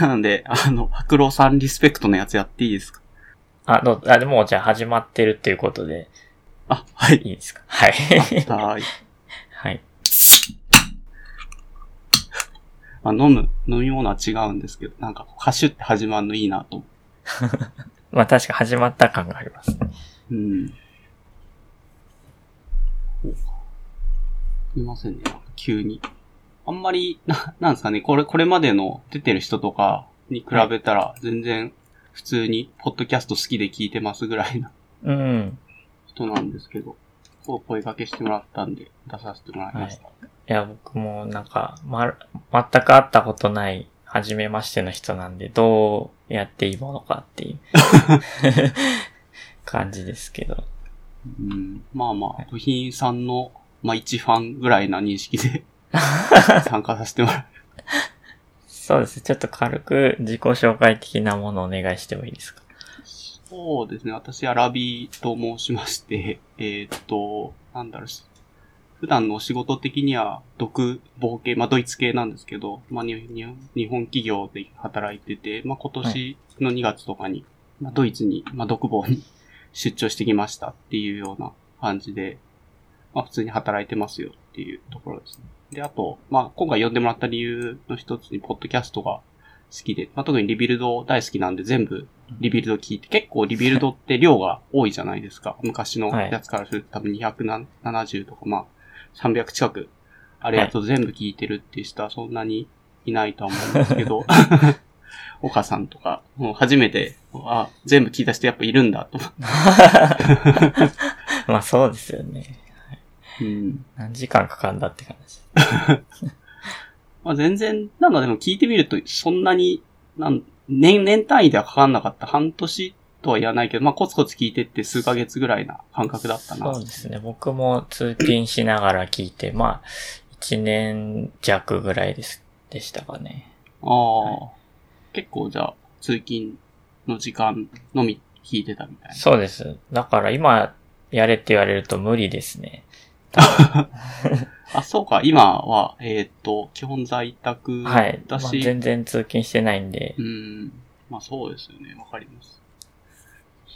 なんで、あの、白老さんリスペクトのやつやっていいですか？あ、どう、あ、でもじゃあ始まってるっていうことで、あ、はい。いいですか？はい。はい。はい。まあ、飲む、飲み物は違うんですけど、なんか、ハッシュって始まるのいいなと。まあ確か始まった感がありますね。うん。おすみませんね、急に。あんまり、な、なんですかね、これ、これまでの出てる人とかに比べたら、全然、普通に、ポッドキャスト好きで聞いてますぐらいなうん。人なんですけど、こう声掛けしてもらったんで、出させてもらいました。いや、僕もなんか、ま、全く会ったことない、初めましての人なんで、どうやっていいものかっていう 感じですけど。うん、まあまあ、部品さんの、まあ一ファンぐらいな認識で 参加させてもらう。そうです。ちょっと軽く自己紹介的なものをお願いしてもいいですか？そうですね。私、アラビと申しまして、えーっと、なんだろうし、普段のお仕事的には、独房系、まあ、ドイツ系なんですけど、まあ、日本企業で働いてて、まあ、今年の2月とかに、まあ、ドイツに、まあ、独房に出張してきましたっていうような感じで、まあ、普通に働いてますよっていうところですね。で、あと、まあ、今回呼んでもらった理由の一つに、ポッドキャストが好きで、まあ、特に Rebuild 大好きなんで全部 Rebuild 聞いて、結構 Rebuild って量が多いじゃないですか。昔のやつからすると多分270とか、まあ、300近くあるやつを全部聞いてるっていう人はそんなにいないとは思うんですけど、岡さんとか、もう初めて、あ、全部聞いた人やっぱいるんだと。まあそうですよね。うん。何時間かかんだって感じ。まあ、全然、なんかでも聞いてみると、そんなに、なん、年、年単位ではかかんなかった。半年とは言わないけど、まあ、コツコツ聞いてって数ヶ月ぐらいな感覚だったな。そうですね。僕も通勤しながら聞いて、まあ、1年弱ぐらいです、でしたかね。ああ、結構じゃあ、通勤の時間のみ聞いてたみたいな。そうです。だから今やれって言われると無理ですね。あ、そうか、今は、えーっと、基本在宅はい。まあだし、全然通勤してないんでう。ん、まあそうですよね、わかります。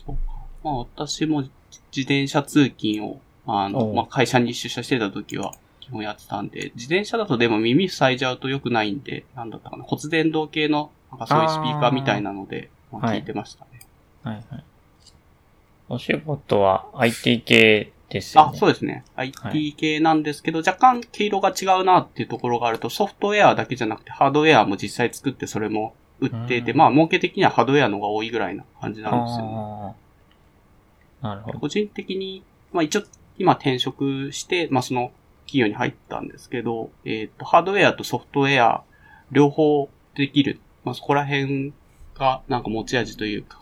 そうか。まあ私も自転車通勤を、あの、まあ会社に出社してた時は基本やってたんで、自転車だとでも耳塞いじゃうと良くないんで、なんだったかな、骨伝導系の、なんかそういうスピーカーみたいなので、まあはい聞いてましたね。はいはい。お仕事は IT 系ですよね。あ、そうですね。IT 系なんですけど、若干毛色が違うなっていうところがあると、ソフトウェアだけじゃなくてハードウェアも実際作ってそれも売ってて、うんまあ儲け的にはハードウェアの方が多いぐらいな感じなんですよね。なるほど。個人的に、まあ一応今転職して、まあその企業に入ったんですけど、えっ、と、ハードウェアとソフトウェア両方できる。まあそこら辺がなんか持ち味というか、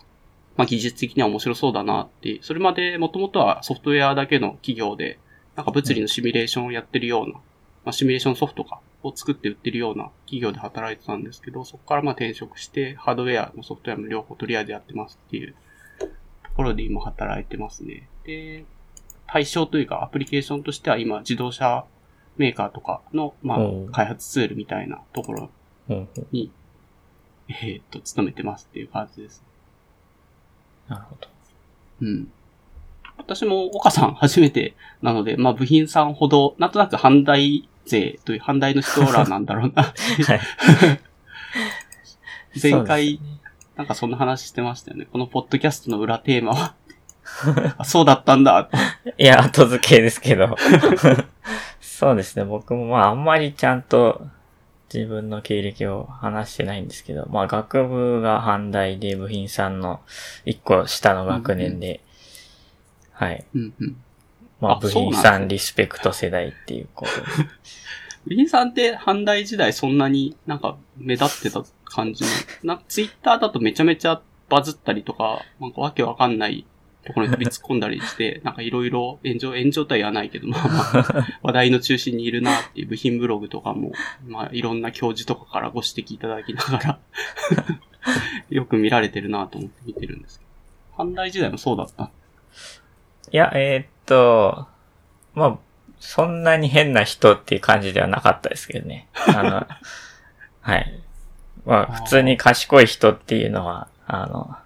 まあ技術的には面白そうだなって、それまでもともとはソフトウェアだけの企業で、なんか物理のシミュレーションをやってるような、まあシミュレーションソフトかを作って売ってるような企業で働いてたんですけど、そこからまあ転職して、ハードウェアもソフトウェアも両方とりあえずやってますっていうところで今働いてますね。で、対象というかアプリケーションとしては今自動車メーカーとかの、まあ、開発ツールみたいなところに、えーっと、勤めてますっていう感じです。なるほど。うん。私も岡さん初めてなので、まあ部品さんほど、なんとなく阪大勢という阪大の人らなんだろうな はい。前回、なんかそんな話してましたよね。このポッドキャストの裏テーマは。あそうだったんだ。といや、後付けですけど。そうですね。僕もまあ、あんまりちゃんと自分の経歴を話してないんですけど、まあ、学部が阪大で部品さんの一個下の学年で、はい。うんうん。まあ、あ部そうなんですね品さんリスペクト世代っていうことです。部品さんって阪大時代そんなになんか目立ってた感じの、な、ツイッターだとめちゃめちゃバズったりとか、なんかわけわかんないところに飛び突っ込んだりして、なんかいろいろ炎上、炎上とは言わないけど、まあまあ、話題の中心にいるなっていう部品ブログとかも、まあいろんな教授とかからご指摘いただきながら、よく見られてるなと思って見てるんですけど。阪大時代もそうだった？いや、えーっと、まあ、そんなに変な人っていう感じではなかったですけどね。あの、はい。まあ、普通に賢い人っていうのは、あの、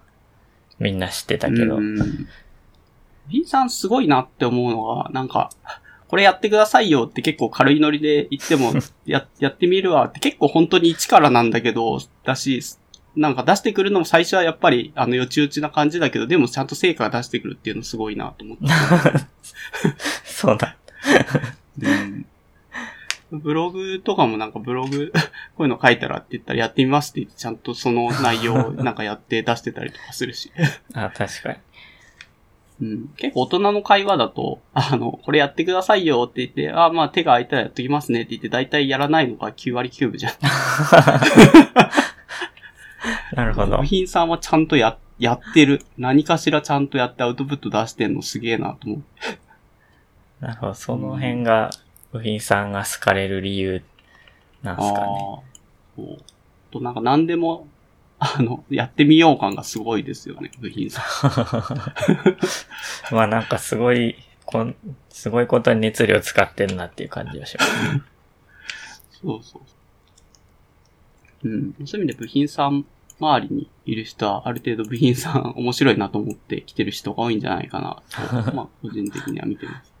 みんな知ってたけど。うん。B さんすごいなって思うのは、なんか、これやってくださいよって結構軽いノリで言っても、や、やってみるわって結構本当に一からなんだけど、だし、なんか出してくるのも最初はやっぱり、あの、よちよちな感じだけど、でもちゃんと成果出してくるっていうのすごいなと思って。そうだ。うんブログとかもなんかブログ、こういうの書いたらって言ったらやってみますって言って、ちゃんとその内容を なんかやって出してたりとかするし。あ、確かに。うん、結構大人の会話だと、あの、これやってくださいよって言って、あ、まあ手が空いたらやっときますねって言って、だいたいやらないのが9割9分じゃん。なるほど。部品さんはちゃんとや、やってる。何かしらちゃんとやってアウトプット出してんのすげえなと思う。なるほど。その辺が、部品さんが好かれる理由なんですかね。そうと、なんか何でも、あの、やってみよう感がすごいですよね、部品さん。まあなんかすごい、こん、すごいことに熱量使ってんなっていう感じがします、ね。そうそう。うん。そういう意味で部品さん周りにいる人は、ある程度部品さん面白いなと思って来てる人が多いんじゃないかなと、まあ、個人的には見てます。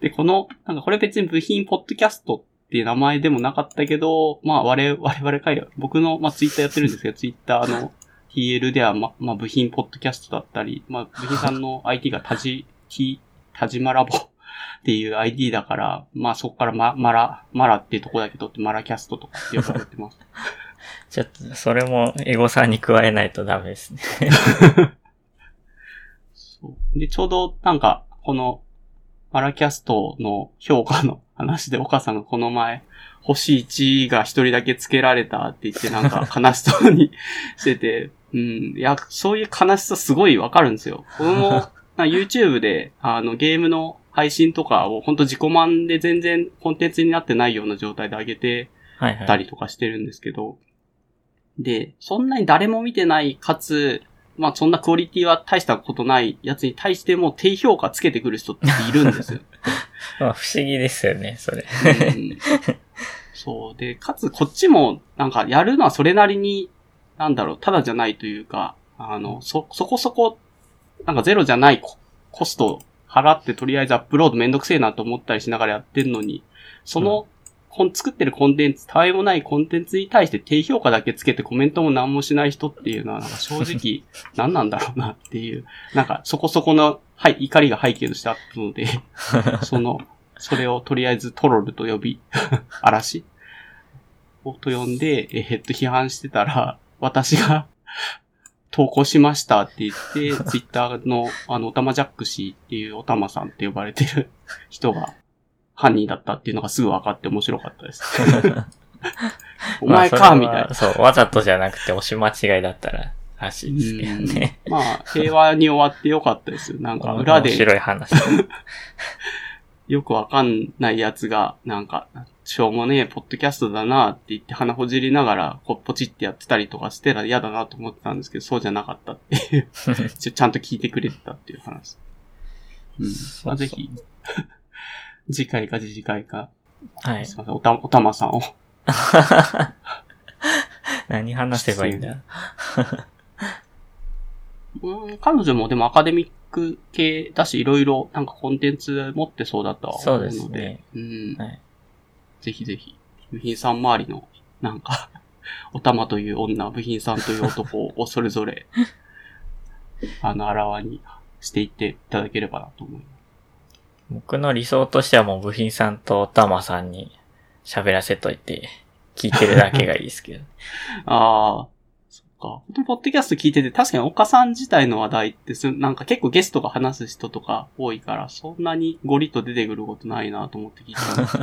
で、この、なんかこれ別に部品ポッドキャストっていう名前でもなかったけど、まあ我々、我々会僕の、まあツイッターやってるんですけど、ツイッターの TL では、ま、まあ部品ポッドキャストだったり、まあ部品さんの IT がタジ、T、タジマラボっていう ID だから、まあそこからま、マラ、マラっていうとこだけ取ってマラキャストとかって呼ばれてます。ちょっと、それもエゴさんに加えないとダメですね そう。で、ちょうどなんか、この、マラキャストの評価の話で岡さんがこの前、星1が一人だけつけられたって言ってなんか悲しそうにしてて、うん。いや、そういう悲しさすごいわかるんですよ。この、YouTube で、あの、ゲームの配信とかを本当自己満で全然コンテンツになってないような状態で上げてたりとかしてるんですけど、はいはい、で、そんなに誰も見てない、かつ、まあそんなクオリティは大したことないやつに対しても低評価つけてくる人っているんですよ。まあ不思議ですよね、それ。うん、そう。で、かつこっちもなんかやるのはそれなりに、なんだろう、ただじゃないというか、あの、そ、そこそこ、なんかゼロじゃないコスト払ってとりあえずアップロードめんどくせえなと思ったりしながらやってんのに、その作ってるコンテンツ、たわいもないコンテンツに対して低評価だけつけてコメントも何もしない人っていうのは、なんか正直、何なんだろうなっていう、なんかそこそこの、はい、怒りが背景としてあったので、その、それをとりあえずトロルと呼び、嵐をと呼んで、えー、っと、批判してたら、私が投稿しましたって言って、ツイッターの、あの、おたまジャック氏っていうおたまさんって呼ばれてる人が、犯人だったっていうのがすぐ分かって面白かったです。お前か、みたいな。そう、わざとじゃなくて押し間違いだったら、らしいですけどね。まあ、平和に終わってよかったですよ。なんか、裏で。面白い話。よくわかんないやつが、なんか、しょうもねえ、ポッドキャストだなって言って鼻ほじりながら、こポチってやってたりとかしてら嫌だなと思ってたんですけど、そうじゃなかったっていう ち。ちゃんと聞いてくれてたっていう話。うん。まあ、ぜひ。次回か次回か。はい。すいません、おた、おたまさんを。何話せばいいんだ？うん、彼女もでもアカデミック系だし、いろいろなんかコンテンツ持ってそうだとは思うので。そうですね。うん。はい。ぜひぜひ、部品さん周りの、なんか おたまという女、部品さんという男をそれぞれ、あの、あらわにしていっていただければなと思います。僕の理想としてはもう部品さんとたまさんに喋らせといて、聞いてるだけがいいですけど。ああ、そっか。本当ポッドキャスト聞いてて、確かに岡さん自体の話題ってなんか結構ゲストが話す人とか多いから、そんなにゴリッと出てくることないなと思って聞いてます。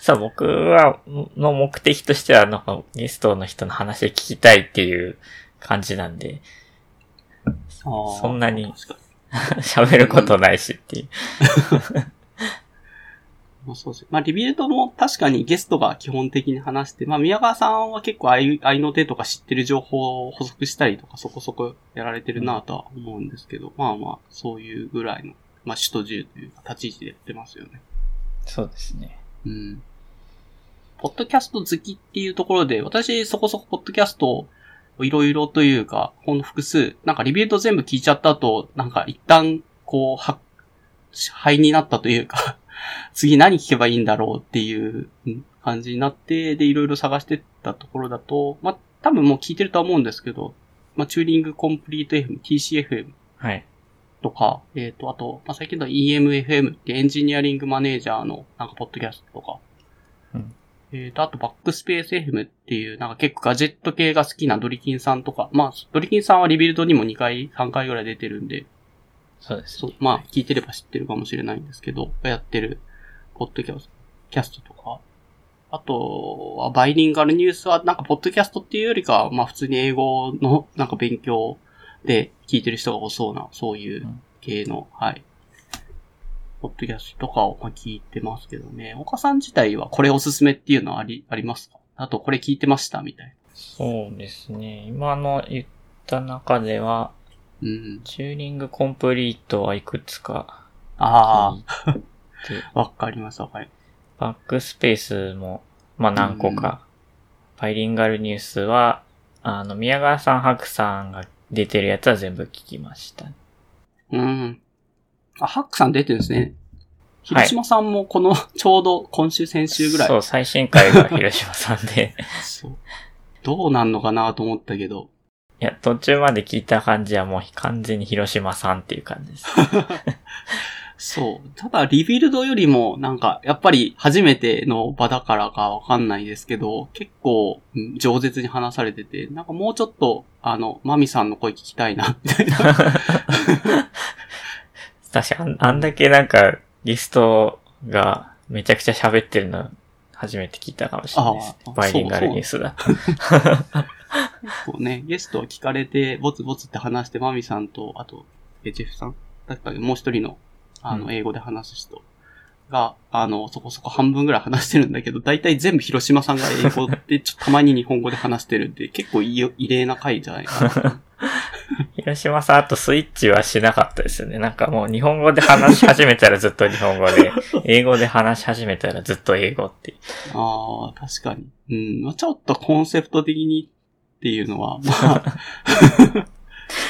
さあ僕は、の目的としては、なんかゲストの人の話聞きたいっていう感じなんで、そんなに 喋ることないしっていう。まあそうですまあリビルドも確かにゲストが基本的に話して、まあ宮川さんは結構愛愛の手とか知ってる情報を補足したりとかそこそこやられてるなとは思うんですけど、うん、まあまあそういうぐらいの、まあ首都10というか立ち位置でやってますよね。そうですね。うん。ポッドキャスト好きっていうところで、私そこそこポッドキャストいろいろというか、ほんの複数、なんかリビルド全部聞いちゃった後、なんか一旦、こう、は、灰になったというか 次何聞けばいいんだろうっていう感じになって、で、いろいろ探してったところだと、まあ、多分もう聞いてるとは思うんですけど、まあ、チューリングコンプリート FM、TCFM はい。とか、えっ、ー、と、あと、まあ、最近の EMFM ってエンジニアリングマネージャーのなんかポッドキャストとか、うん、えっ、ー、と、あとバックスペース FM っていうなんか結構ガジェット系が好きなドリキンさんとか、まあ、ドリキンさんはリビルドにも2回、3回ぐらい出てるんで、そうです、ね、そう。まあ、聞いてれば知ってるかもしれないんですけど、やってる、ポッドキャスト、キャストとか、あとは、バイリンガルニュースは、なんか、ポッドキャストっていうよりかまあ、普通に英語の、なんか勉強で聞いてる人が多そうな、そういう系の、うん、はい。ポッドキャストとかを、まあ、聞いてますけどね。岡さん自体はこれおすすめっていうのはあり、ありますか？あと、これ聞いてましたみたいな。そうですね。今の言った中では、うん。チューリングコンプリートはいくつか。ああ。わかります、わかります。バックスペースも、まあ何個か。バイリンガルニュースは、あの、宮川さん、白さんが出てるやつは全部聞きました。うん。あ、ハックさん出てるんですね。広島さんもこの、ちょうど今週先週ぐらい。そう、最新回が広島さんでそう。どうなんのかなと思ったけど。いや、途中まで聞いた感じはもう完全に広島さんっていう感じです。そう。ただ、リビルドよりも、なんか、やっぱり初めての場だからかわかんないですけど、結構、饒舌に話されてて、なんかもうちょっと、あの、マミさんの声聞きたいな、みたいな。確かに、あんだけなんか、リストがめちゃくちゃ喋ってるの、初めて聞いたかもしれないです。バイリンガルニュースだ。こうね、ゲスト聞かれて、ボツボツって話して、マミさんと、あと、エジェフさんだったもう一人の、あの、英語で話す人が、あの、そこそこ半分ぐらい話してるんだけど、大体全部広島さんが英語で、ちょっとたまに日本語で話してるんで、結構異例な回じゃないかな。広島さん、あとスイッチはしなかったですよね。なんかもう日本語で話し始めたらずっと日本語で、英語で話し始めたらずっと英語って。ああ、確かに。うん。ちょっとコンセプト的にっていうのは、まあ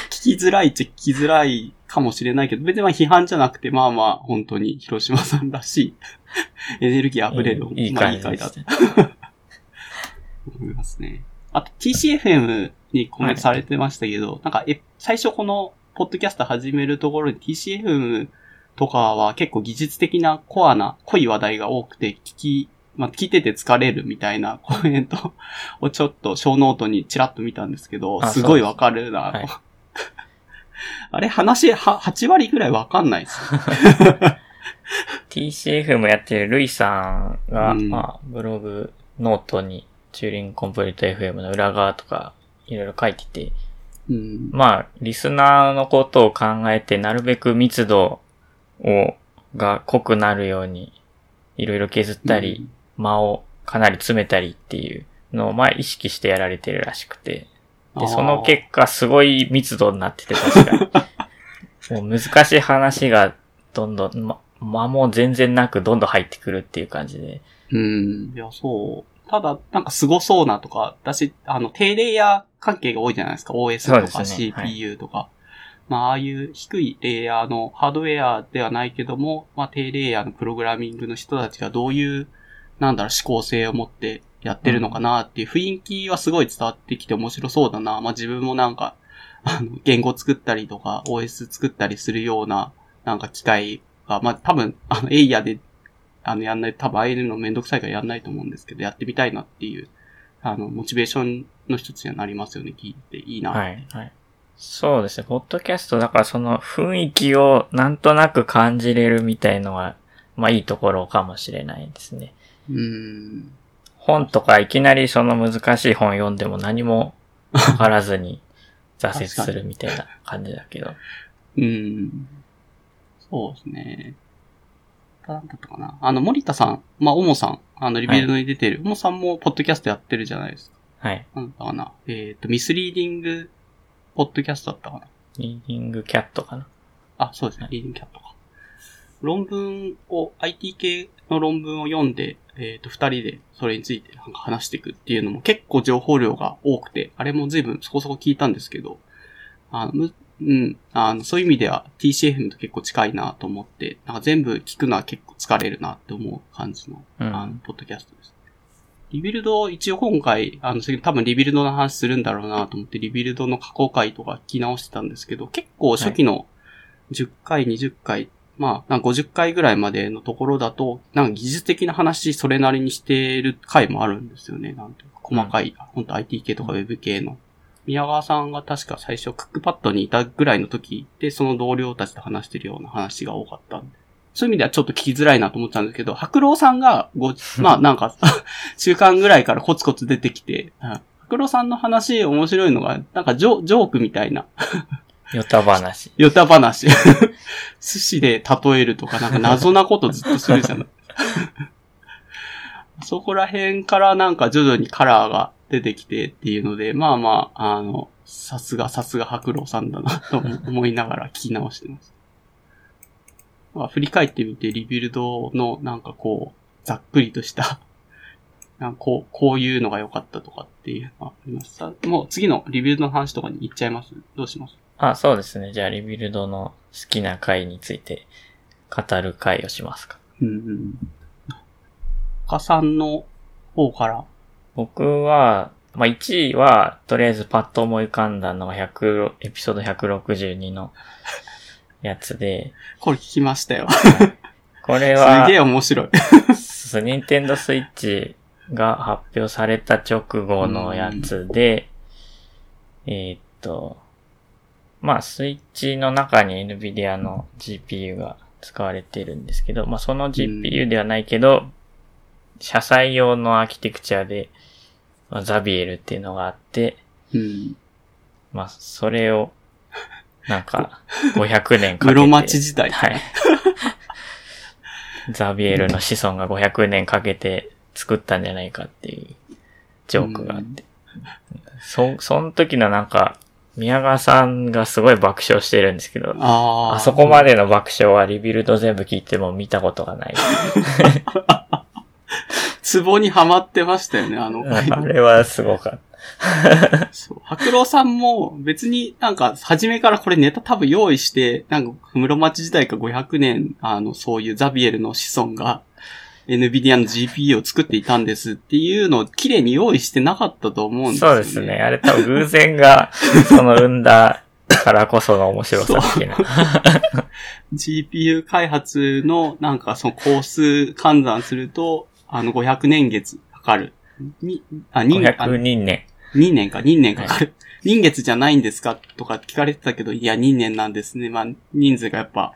聞きづらいっちゃ聞きづらいかもしれないけど、別にまあ批判じゃなくて、まあまあ、本当に広島さんらしい、エネルギー溢れる、いいまあいい回だと思いますね。あと TCFM にコメントされてましたけど、はい、なんかえ、最初この、ポッドキャスト始めるところに TCFM とかは結構技術的なコアな濃い話題が多くて聞きまあ、聞いてて疲れるみたいなコメント をちょっとショーノートにチラッと見たんですけど、すごいわかるな、はい、あれ話は、8割ぐらいわかんないです TCF もやってるルイさんが、うん、まあ、ブログ、ノートに、 Turing Complete FM の裏側とか、いろいろ書いてて、うん、まあ、リスナーのことを考えて、なるべく密度を、が濃くなるように、いろいろ削ったり、間をかなり詰めたりっていうのを、まあ意識してやられてるらしくて。で、その結果すごい密度になってて確かに。もう難しい話がどんどん、ま、間も全然なくどんどん入ってくるっていう感じで。うん。いや、そう。ただ、なんか凄そうなとか、私、あの、低レイヤー関係が多いじゃないですか。OS とか CPU とか。はい、まあ、ああいう低いレイヤーのハードウェアではないけども、まあ、低レイヤーのプログラミングの人たちがどういうなんだろう、思考性を持ってやってるのかなっていう雰囲気はすごい伝わってきて面白そうだな。まあ自分もなんか、あの、言語作ったりとか、OS 作ったりするような、なんか機会が、まあ多分、あの、エイヤで、あの、やんない、多分ああいうのめんどくさいからやんないと思うんですけど、やってみたいなっていう、あの、モチベーションの一つにはなりますよね、聞いていいなはい、はい。そうですね。ポッドキャスト、だからその雰囲気をなんとなく感じれるみたいのは、まあいいところかもしれないですね。うん。本とかいきなりその難しい本読んでも何もわからずに 挫折するみたいな感じだけど。うん。そうですね。なんだったかな。あの、森田さん、まあ、おもさん、あの、 Rebuild に出てる、お、も、さんもポッドキャストやってるじゃないですか。はい。なんだかな。えっ、ー、と、 Misreading、ポッドキャストだったかな。 Misreading Chat かな。あ、そうですね。 Misreading Chat か。論文を、IT 系の論文を読んで、えっ、と、二人でそれについてなんか話していくっていうのも結構情報量が多くて、あれも随分そこそこ聞いたんですけど、あの、むうん、あの、そういう意味では TCFM と結構近いなと思って、なんか全部聞くのは結構疲れるなって思う感じの、うんあの、ポッドキャストです。 Rebuild、一応今回、あの、多分 Rebuild の話するんだろうなと思って、 Rebuild の過去回とか聞き直してたんですけど、結構初期の10回、20回、まあ、なんか50回ぐらいまでのところだと、なんか技術的な話それなりにしてる回もあるんですよね。なんていうか、細かい、本当 IT 系とか Web 系の。宮川さんが確か最初クックパッドにいたぐらいの時で、その同僚たちと話してるような話が多かったんで。そういう意味ではちょっと聞きづらいなと思ってたんですけど、白郎さんがご、まあなんか、中間ぐらいからコツコツ出てきて、うん白郎さんの話面白いのが、なんかジョジョークみたいな、ヨタ話。ヨタ話。寿司で例えるとか、なんか謎なことずっとするじゃない。そこら辺からなんか徐々にカラーが出てきてっていうので、まあまあ、あの、さすがさすが白郎さんだな と思いながら聞き直してます。まあ、振り返ってみて、 Rebuild のなんかこう、ざっくりとした、なんかこう、こういうのが良かったとかっていうのがあります？さもう次の Rebuild の話とかに行っちゃいます？どうします？あ、そうですね。じゃあ、 Rebuild の好きな回について語る回をしますか。うんうん。岡さんの方から。僕は、まあ、1位は、とりあえずパッと思い浮かんだのが100、エピソード162のやつで、これ聞きましたよ。これはすげえ、面白い。ニンテンドスイッチが発表された直後のやつで、えーっと、まあ、スイッチの中に NVIDIA の GPU が使われてるんですけど、まあ、その GPU ではないけど、車載用のアーキテクチャで、まあザビエルっていうのがあって、うん。まあ、それを、なんか、500年かけて。室町時代。はい。ザビエルの子孫が500年かけて作ったんじゃないかっていうジョークがあって。そ、その時のなんか、宮川さんがすごい爆笑してるんですけど。あそこまでの爆笑はリビルド全部聞いても見たことがない。ツボにはまってましたよね、あの回あれはすごかった。そう。白郎さんも別になんか初めからこれネタ多分用意して、なんか室町時代か500年、あの、そういうザビエルの子孫が NVIDIA の GPU を作っていたんですっていうのを綺麗に用意してなかったと思うんですよね。そうですね。あれ多分偶然が、その生んだからこその面白さっていうの。GPU 開発のなんかその工数換算すると、あの500年月かかる。に、あ、人あ500人ね。2年か、2年かかる。人月じゃないんですかとか聞かれてたけど、いや、2年なんですね。まあ、人数がやっぱ、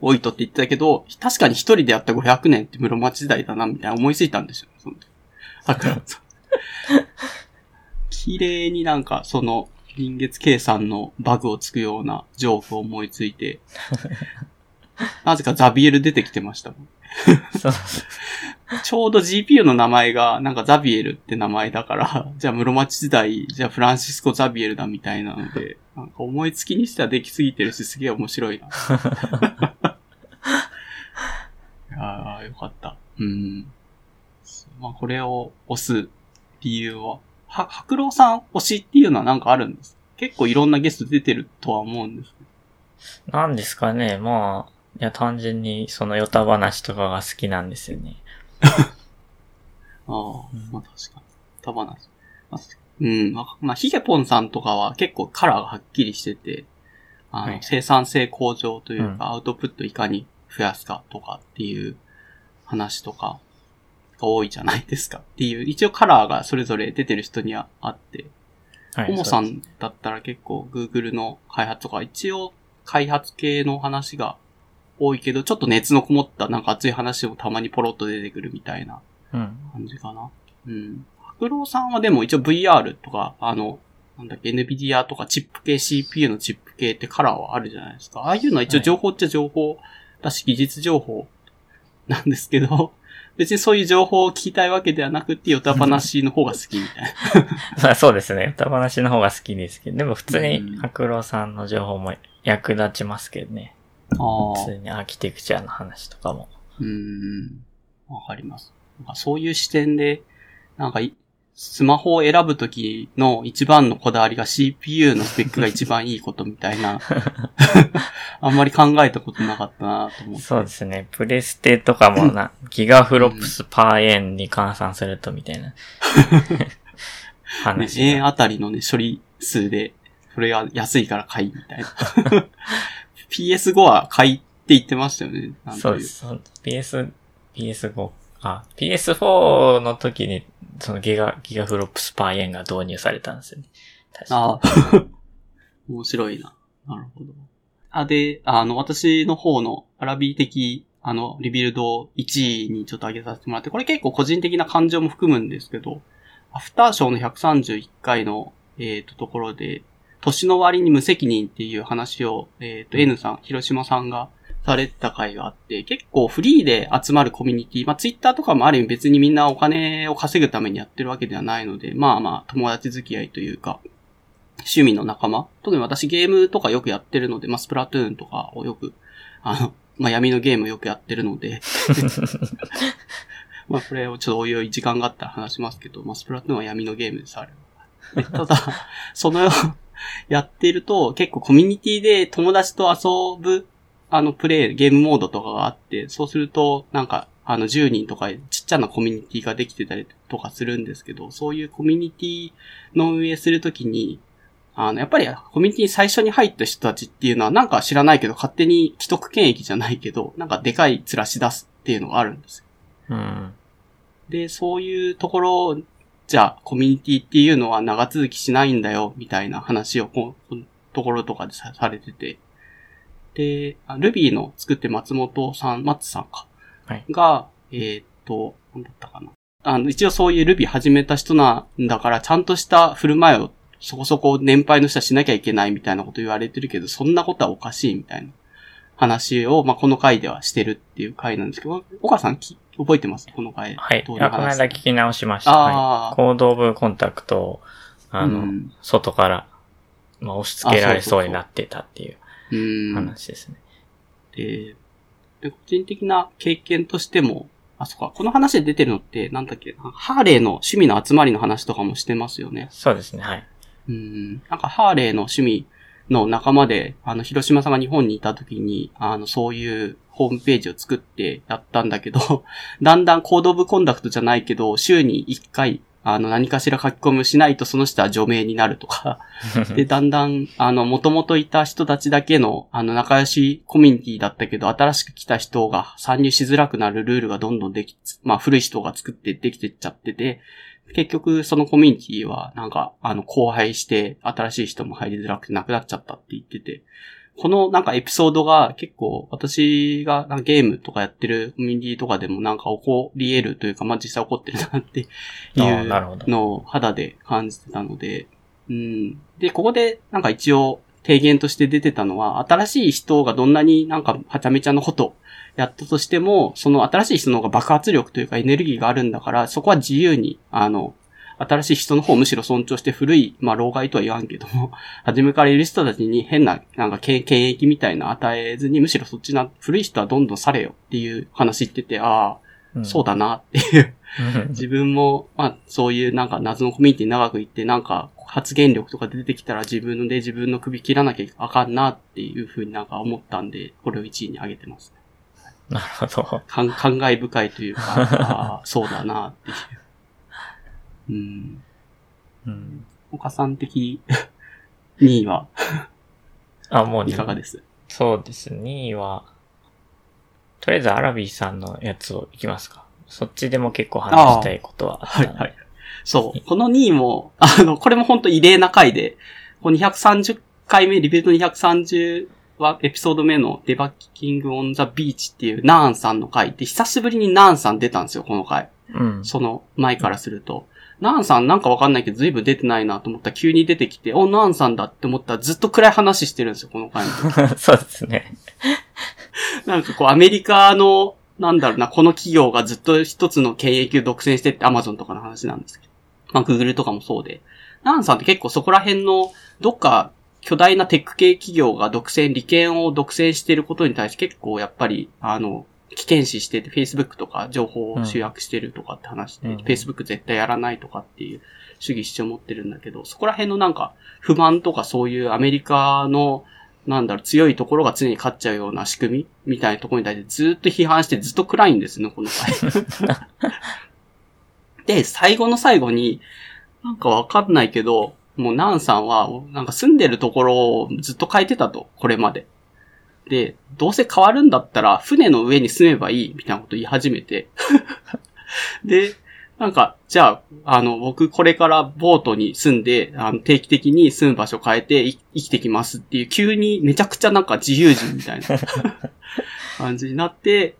多いとって言ってたけど、確かに一人でやった500年って室町時代だな、みたいな思いついたんですよ。その時 だから、綺麗になんか、その、人月計算のバグをつくようなジョークを思いついて、なぜかザビエル出てきてましたもん。そ うちょうど GPU の名前が、なんかザビエルって名前だから、じゃあ室町時代、じゃあフランシスコ・ザビエルだみたいなので、なんか思いつきにしてはできすぎてるし、すげえ面白いな。ああ、よかった。うん。まあ、これを押す理由は、は、白郎さん推しっていうのはなんかあるんです結構いろんなゲスト出てるとは思うんですなんですかね。まあ、いや、単純にそのヨタ話とかが好きなんですよね。ど。ああ、まあ確かに。たばなし。まあうん。まあ、まあ、ヒゲポンさんとかは結構カラーがはっきりしてて、あの、はい生産性向上というか、うんアウトプットいかに増やすかとかっていう話とかが多いじゃないですかっていう、一応カラーがそれぞれ出てる人にはあって、はい。ともさんだったら結構 Google の開発とか、一応開発系の話が多いけど、ちょっと熱のこもったなんか熱い話もたまにポロッと出てくるみたいなうん。感じかな。うん。白郎さんはでも一応 VR とか、あの、なんだっけ、NVIDIA とかチップ系 CPU のチップ系ってカラーはあるじゃないですか。ああいうのは一応情報っちゃ情報だし、技術情報なんですけど、別にそういう情報を聞きたいわけではなくて、ヨタ話の方が好きみたいな。まあそうですね。歌話の方が好きですけど、でも普通うんに白郎さんの情報も役立ちますけどね。普通にアーキテクチャの話とかも。うーん。わかります。なんかそういう視点で、なんかい、スマホを選ぶときの一番のこだわりが CPU のスペックが一番いいことみたいな、あんまり考えたことなかったなと思って。そうですね。プレステとかもな、ギガフロップスパー円に換算するとみたいな ね、話。円あたりのね、処理数で、それが安いから買いみたいな。PS5 は買いって言ってましたよね。そうです。PS、PS5、あ、PS4 の時に、そのギガ、ギガフロップスパー円が導入されたんですよね。確かああ、面白いな。なるほど。あ、で、あの、私の方のアラビー的、あの、リビルド1位にちょっと上げさせてもらって、これ結構個人的な感情も含むんですけど、アフターショーの131回の、えっ、と、ところで、年の割に無責任っていう話を、えっ、と、N さん、広島さんがされてた回があって、結構フリーで集まるコミュニティ、まあ、ツイッターとかもある意味別にみんなお金を稼ぐためにやってるわけではないので、まあまあ、友達付き合いというか、趣味の仲間。特に私ゲームとかよくやってるので、まあ、スプラトゥーンとかをよく、あの、まあ、闇のゲームよくやってるので、まあ、これをちょっとおいおい時間があったら話しますけど、まあ、スプラトゥーンは闇のゲームです、あれただ、その、やってると、結構コミュニティで友達と遊ぶ、あの、プレイ、ゲームモードとかがあって、そうすると、なんか、あの、10人とかちっちゃなコミュニティができてたりとかするんですけど、そういうコミュニティの運営するときに、あの、やっぱりコミュニティに最初に入った人たちっていうのはなんか知らないけど勝手に既得権益じゃないけど、なんかでかい面し出すっていうのがあるんですよ。うん。で、そういうところ、じゃあコミュニティっていうのは長続きしないんだよ、みたいな話をここのところとかでさされてて。で、あ Ruby の作って松本さん、松さんか。はいが、えーっと、なんだったかな。あの、一応そういう Ruby 始めた人なんだから、ちゃんとした振る舞いをそこそこ年配の人はしなきゃいけないみたいなこと言われてるけど、そんなことはおかしいみたいな話を、まあ、この回ではしてるっていう回なんですけど、岡さんき覚えてます？この回。はい。どういこの話間聞き直しました。はい。コードオブコンタクトを、あの、うん外から、まあ、押し付けられそうになってたっていううん。話ですね。で、で個人的な経験としても、あ、そっか、この話で出てるのって、なんだっけ？な、ハーレーの趣味の集まりの話とかもしてますよね。そうですね。はい。うん。なんか、ハーレーの趣味の仲間で、あの、広島さんが日本にいた時に、あの、そういうホームページを作ってやったんだけど、だんだんコードオブコンダクトじゃないけど、週に1回、あの、何かしら書き込みをしないとその人は除名になるとか、で、だんだん、あの、元々いた人たちだけの、あの、仲良しコミュニティだったけど、新しく来た人が参入しづらくなるルールがどんどんでき、まあ、古い人が作ってできてっちゃってて、結局、そのコミュニティは、なんか、あの、荒廃して、新しい人も入りづらくてなくなっちゃったって言ってて、このなんかエピソードが結構私がなんかゲームとかやってるコミュニティとかでもなんか起こり得るというか、まあ、実際起こってるなっていう のを肌で感じてたので、うん。で、ここでなんか一応提言として出てたのは、新しい人がどんなになんかはちゃめちゃのことやったとしても、その新しい人の方が爆発力というかエネルギーがあるんだから、そこは自由に、あの、新しい人の方をむしろ尊重して古い、まあ、老害とは言わんけども、初めからいる人たちに変な、なんか、権権益みたいな与えずに、むしろそっちな、古い人はどんどんされよっていう話言ってて、ああ、そうだなっていう。うん。自分も、まあ、そういうなんか謎のコミュニティに長く行って、なんか発言力とか出てきたら自分で自分の首切らなきゃあかんなっていうふうになんか思ったんで、これを1位に上げてます。なるほど。かん 感慨深いというか、ああ、そうだなっていう。うん。うん。岡さん的 2位はあ、もういかがです？そうです。2位は、とりあえずアラビーさんのやつをいきますか。そっちでも結構話したいことは。はいはい。そう。この2位も、あの、これも本当異例な回で、この230回目、リベルト230はエピソード目のデバッキングオンザビーチっていうナーンさんの回で、久しぶりにナーンさん出たんですよ、この回。うん。その前からすると。ナーンさんなんかわかんないけど随分出てないなと思ったら急に出てきて、お、ナーンさんだって思ったらずっと暗い話してるんですよ、この回の時 そうですね。なんかこうアメリカの、なんだろうな、この企業がずっと一つの権益を独占してってアマゾンとかの話なんですけど。まあ、グーグルとかもそうで。ナーンさんって結構そこら辺の、どっか巨大なテック系企業が独占、利権を独占していることに対して結構やっぱり、あの、危険視してて、Facebook とか情報を集約してるとかって話して、うん Facebook 絶対やらないとかっていう主義主張を持ってるんだけど、そこら辺のなんか不満とかそういうアメリカのなんだろう、強いところが常に勝っちゃうような仕組みみたいなところに対してずっと批判してずっと暗いんですね、この回。で、最後の最後に、なんかわかんないけど、もうナンさんは、なんか住んでるところをずっと変えてたと、これまで。で、どうせ変わるんだったら、船の上に住めばいい、みたいなこと言い始めて。で、なんか、じゃあ、あの、僕これからボートに住んで、あの、定期的に住む場所変えて生きてきますっていう、急にめちゃくちゃなんか自由人みたいな 感じになって、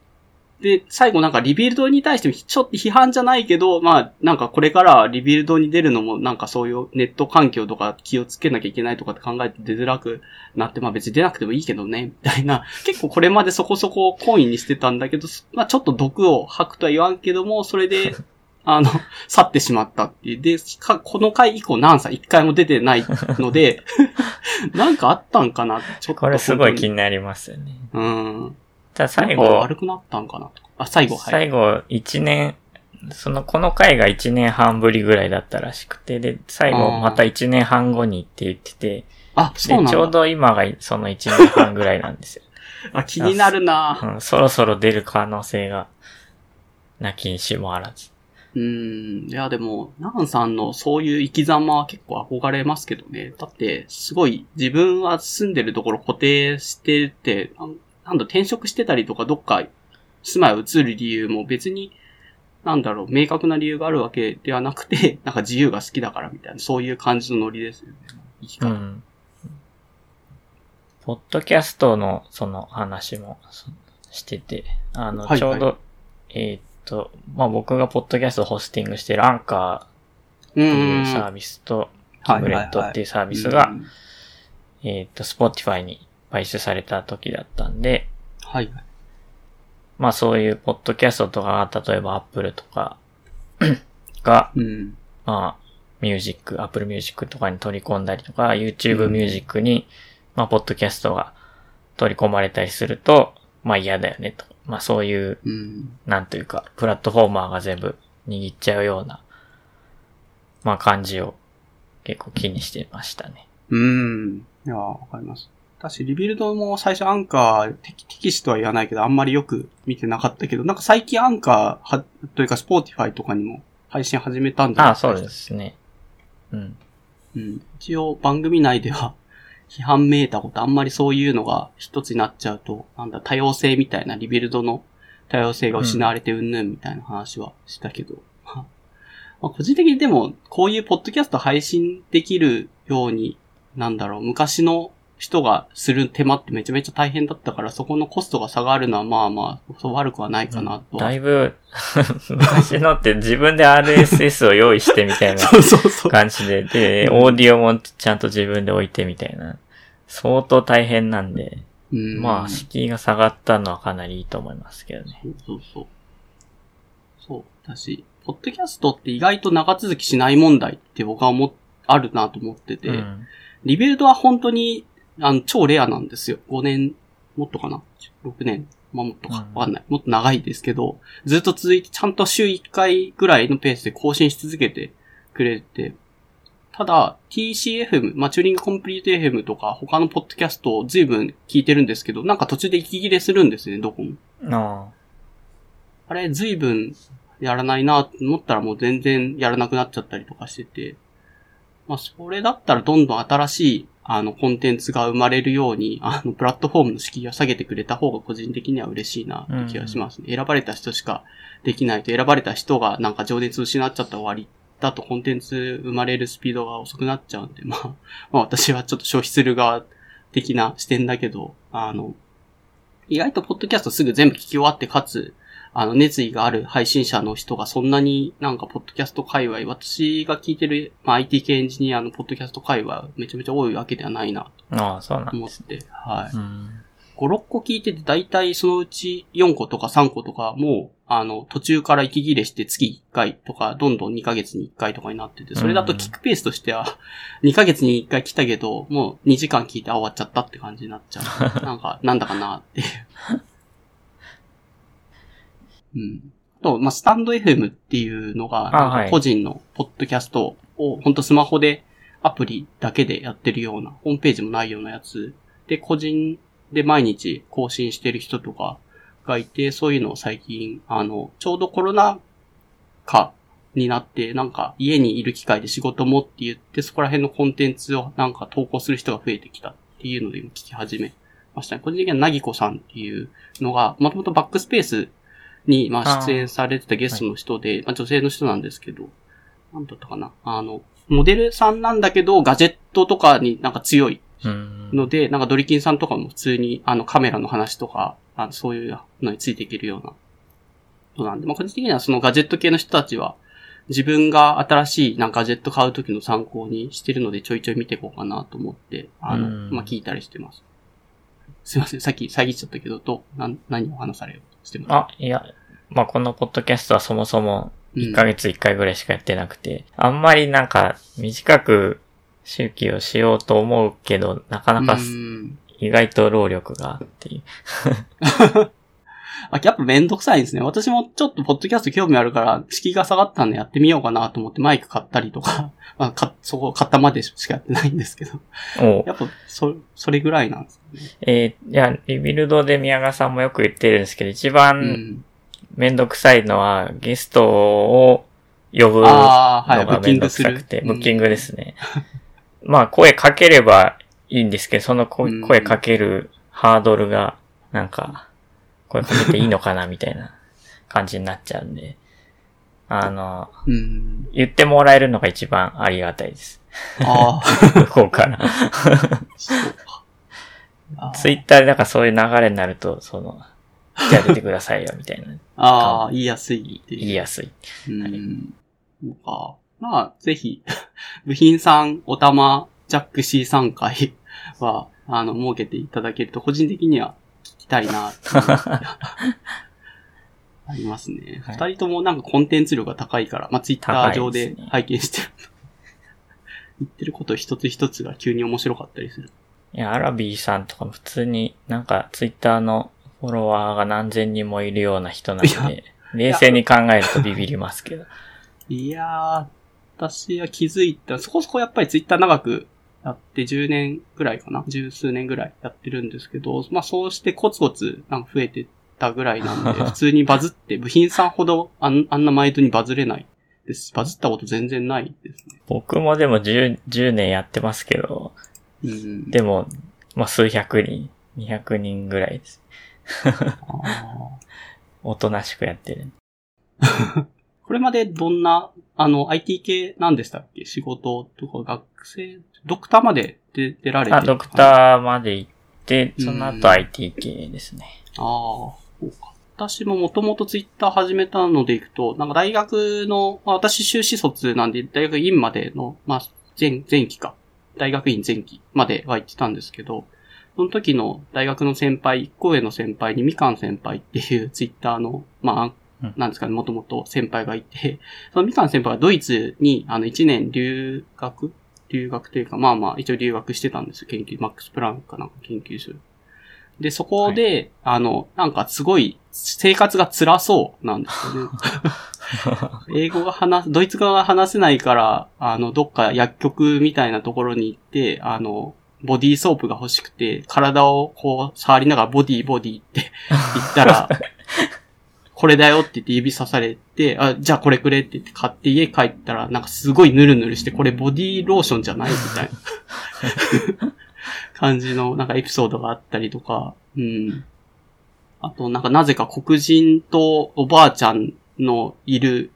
で、最後なんか Rebuild に対してもちょっと批判じゃないけど、まあなんかこれから Rebuild に出るのもなんかそういうネット環境とか気をつけなきゃいけないとかって考えて出づらくなって、まあ別に出なくてもいいけどね、みたいな。結構これまでそこそこ懇意にしてたんだけど、まあちょっと毒を吐くとは言わんけども、それで、あの、去ってしまったっていう。で、かこの回以降ナンさん一回も出てないので、なんかあったんかな？ちょっと。これすごい気に。になりますよね。うん。ただ最なんか後、悪くなったんかな？あ、最後、はい。最後、一年、その、この回が一年半ぶりぐらいだったらしくて、で、最後また一年半後にって言ってて、あ、そうなんで、だ。ちょうど今がその一年半ぐらいなんですよ。あ、気になるなうん、そろそろ出る可能性が、なきにしもあらず。うん。いや、でも、ナンさんのそういう生き様は結構憧れますけどね。だって、すごい、自分は住んでるところ固定してて、なんだ、転職してたりとか、どっか住まいを移る理由も別に、なんだろう、明確な理由があるわけではなくて、なんか自由が好きだからみたいな、そういう感じのノリですよね。生き方。うん。ポッドキャストのその話もそしてて、あの、はいはいちょうど、えーっと、まあ、僕がポッドキャストをホスティングしてるアンカ うっていうサービスと、はい Gimlet っていうサービスが、うんえーっと、 Spotify に買収された時だったんで、はいはい。まあそういうポッドキャストとかが、例えば Apple とか が、うん。まあ、ミュージック、 Apple Music とかに取り込んだりとか、YouTube ミュージックに、まあ、ポッドキャストが取り込まれたりすると、まあ嫌だよねと。まあそういう、うん。なんというか、プラットフォーマーが全部握っちゃうような、まあ感じを結構気にしてましたね。うん。いや、わかります。私、 Rebuild も最初 Anchor、テキテキストは言わないけど、あんまりよく見てなかったけど、なんか最近アンカーは、というか Spotify とかにも配信始めたんじゃないああ、そうで。すね。うん。うん。一応番組内では、批判めいたこと、あんまりそういうのが一つになっちゃうと、なんだ、多様性みたいな、リビルドの多様性が失われてうんぬんみたいな話はしたけど、まあ、個人的にでも、こういうポッドキャスト配信できるように、なんだろう、昔の人がする手間ってめちゃめちゃ大変だったから、そこのコストが下がるのはまあまあ、そう悪くはないかなとは。だいぶ、昔のって自分で RSS を用意してみたいな。感じで、で、うんオーディオもちゃんと自分で置いてみたいな。相当大変なんで、うんまあ、敷居が下がったのはかなりいいと思いますけどね。そうそうそう。そう。だし、ポッドキャストって意外と長続きしない問題って僕は思っ、あるなと思ってて、うん。リビルドは本当に、あの、超レアなんですよ。5年、もっとかな ?6 年？まあ、もっとかうんわかんない。もっと長いですけど、ずっと続いて、ちゃんと週1回ぐらいのペースで更新し続けてくれて、ただ、TCFM、まあ、チューリングコンプリート FM とか、他のポッドキャストを随分聞いてるんですけど、なんか途中で息切れするんですね、どこも。ああれ、随分やらないなと思ったらもう全然やらなくなっちゃったりとかしてて、まあ、それだったらどんどん新しい、あの、コンテンツが生まれるように、あの、プラットフォームの敷居を下げてくれた方が個人的には嬉しいな、って気がしますね。選ばれた人しかできないと、選ばれた人がなんか情熱を失っちゃったら終わりだとコンテンツ生まれるスピードが遅くなっちゃうんで、まあ、まあ私はちょっと消費する側的な視点だけど、あの、意外とポッドキャストすぐ全部聞き終わって、かつ、あの、熱意がある配信者の人がそんなになんか、ポッドキャスト界隈、私が聞いてる、まあ、IT 系エンジニアのポッドキャスト界隈、めちゃめちゃ多いわけではないな、あ、ああ、そうなんと思っ。て、はい。うん。5、6個聞いてて、だいたいそのうち4個とか3個とか、もう、あの、途中から息切れして月1回とか、どんどん2ヶ月に1回とかになってて、それだと聞くペースとしては、2ヶ月に1回来たけど、もう2時間聞いてあ終わっちゃったって感じになっちゃう。なんか、なんだかなっていう。うん。あと、まあ、スタンド FM っていうのが、個人のポッドキャストを、本当スマホでアプリだけでやってるような、ホームページもないようなやつで、個人で毎日更新してる人とかがいて、そういうのを最近、あの、ちょうどコロナ禍になって、なんか家にいる機会で仕事もって言って、そこら辺のコンテンツをなんか投稿する人が増えてきたっていうので今聞き始めましたね。個人的にはなぎこさんっていうのが、もともとバックスペースに、まあ、出演されてたゲストの人で、まあ、女性の人なんですけど、なんだったかな。あの、モデルさんなんだけど、ガジェットとかになんか強いうん。ので、なんかドリキンさんとかも普通に、あの、カメラの話とか、あのそういうのについていけるようなのなんで、まあ、個人的にはそのガジェット系の人たちは、自分が新しいなんかガジェット買う時の参考にしてるのでちょいちょい見ていこうかなと思って、あの、うんまあ、聞いたりしてます。すいません、さっき遮っちゃったけど、と、なん何を話されよう？としてます。あ、いや、まあ、このポッドキャストはそもそも1ヶ月1回ぐらいしかやってなくて、あんまりなんか短く周期をしようと思うけど、なかなかうん。意外と労力がって。いう。あ、やっぱめんどくさいんですね。私もちょっとポッドキャスト興味あるから、敷居が下がったんでやってみようかなと思ってマイク買ったりとか、まあ、か、そこ買ったまでしかやってないんですけど。やっぱ、そ、それぐらいなんですね。えーいや、リビルドで宮川さんもよく言ってるんですけど、一う番ん。めんどくさいのは、ゲストを呼ぶのああ、はい、ブッがめんどキングする。くさくて、ブッキングですね。まあ、声かければいいんですけど、その声かけるハードルが、なんか、声かけていいのかな、みたいな感じになっちゃうんで、あの、うん。うん。言ってもらえるのが一番ありがたいです。あ 向こうから。あ、そうか。あーツイッターでなんかそういう流れになると、その、じゃあ出てくださいよ、みたいな。ああ、言いやすいいう。言いやすい。うん。そうか。まあ、ぜひ、部品さん、おたま、ジャック C 3回は、あの、設けていただけると、個人的にはたいなっていうありますね。二、はい人ともなんかコンテンツ量が高いから、まあ、ツイッター上で拝見してる。言ってること一つ一つが急に面白かったりする。いや、アラビーさんとかも普通になんかツイッターのフォロワーが何千人もいるような人なんで、冷静に考えるとビビりますけど。いやー、私は気づいた、そこそこやっぱりツイッター長くやって10年ぐらいかな？十数年ぐらいやってるんですけど、まあそうしてコツコツなんか増えてったぐらいなんで、普通にバズって、部品さんほどあんあんな毎度にバズれないです。バズったこと全然ないですね。僕もでも 10, 10年やってますけど、うん。でも、まあ数百人、200人ぐらいです。あ おとなしくやってる。ーこれまでどんな、あの、IT 系なんでしたっけ？仕事とか学生、ドクターまで出出られてあ、ドクターまで行って、そのうん後 IT 系ですね。ああ、そうか。私ももともとツイッター始めたのでいくと、なんか大学の、まあ、私修士卒なんで、大学院までの、まあ、前、前期か。大学院前期までは行ってたんですけど、その時の大学の先輩、一個上の先輩にみかん先輩っていうツイッターの、まあうん、なんですかね、もともと先輩がいて、そのみかん先輩はドイツに、あの、一年留学？留学というか、まあまあ、一応留学してたんですよ、研究、マックスプランクかなんか研究する。で、そこで、あの、なんかすごい、生活が辛そうなんですよね。英語が話す、ドイツ語が話せないから、あの、どっか薬局みたいなところに行って、あの、ボディーソープが欲しくて、体をこう触りながらボディーボディーって言ったら、これだよって言って指さされて、あ、じゃあこれくれって言って買って家帰ったら、なんかすごいヌルヌルして、これボディーローションじゃないみたいな 感じのなんかエピソードがあったりとか、うん。あとなんかなぜか黒人とおばあちゃんのいる、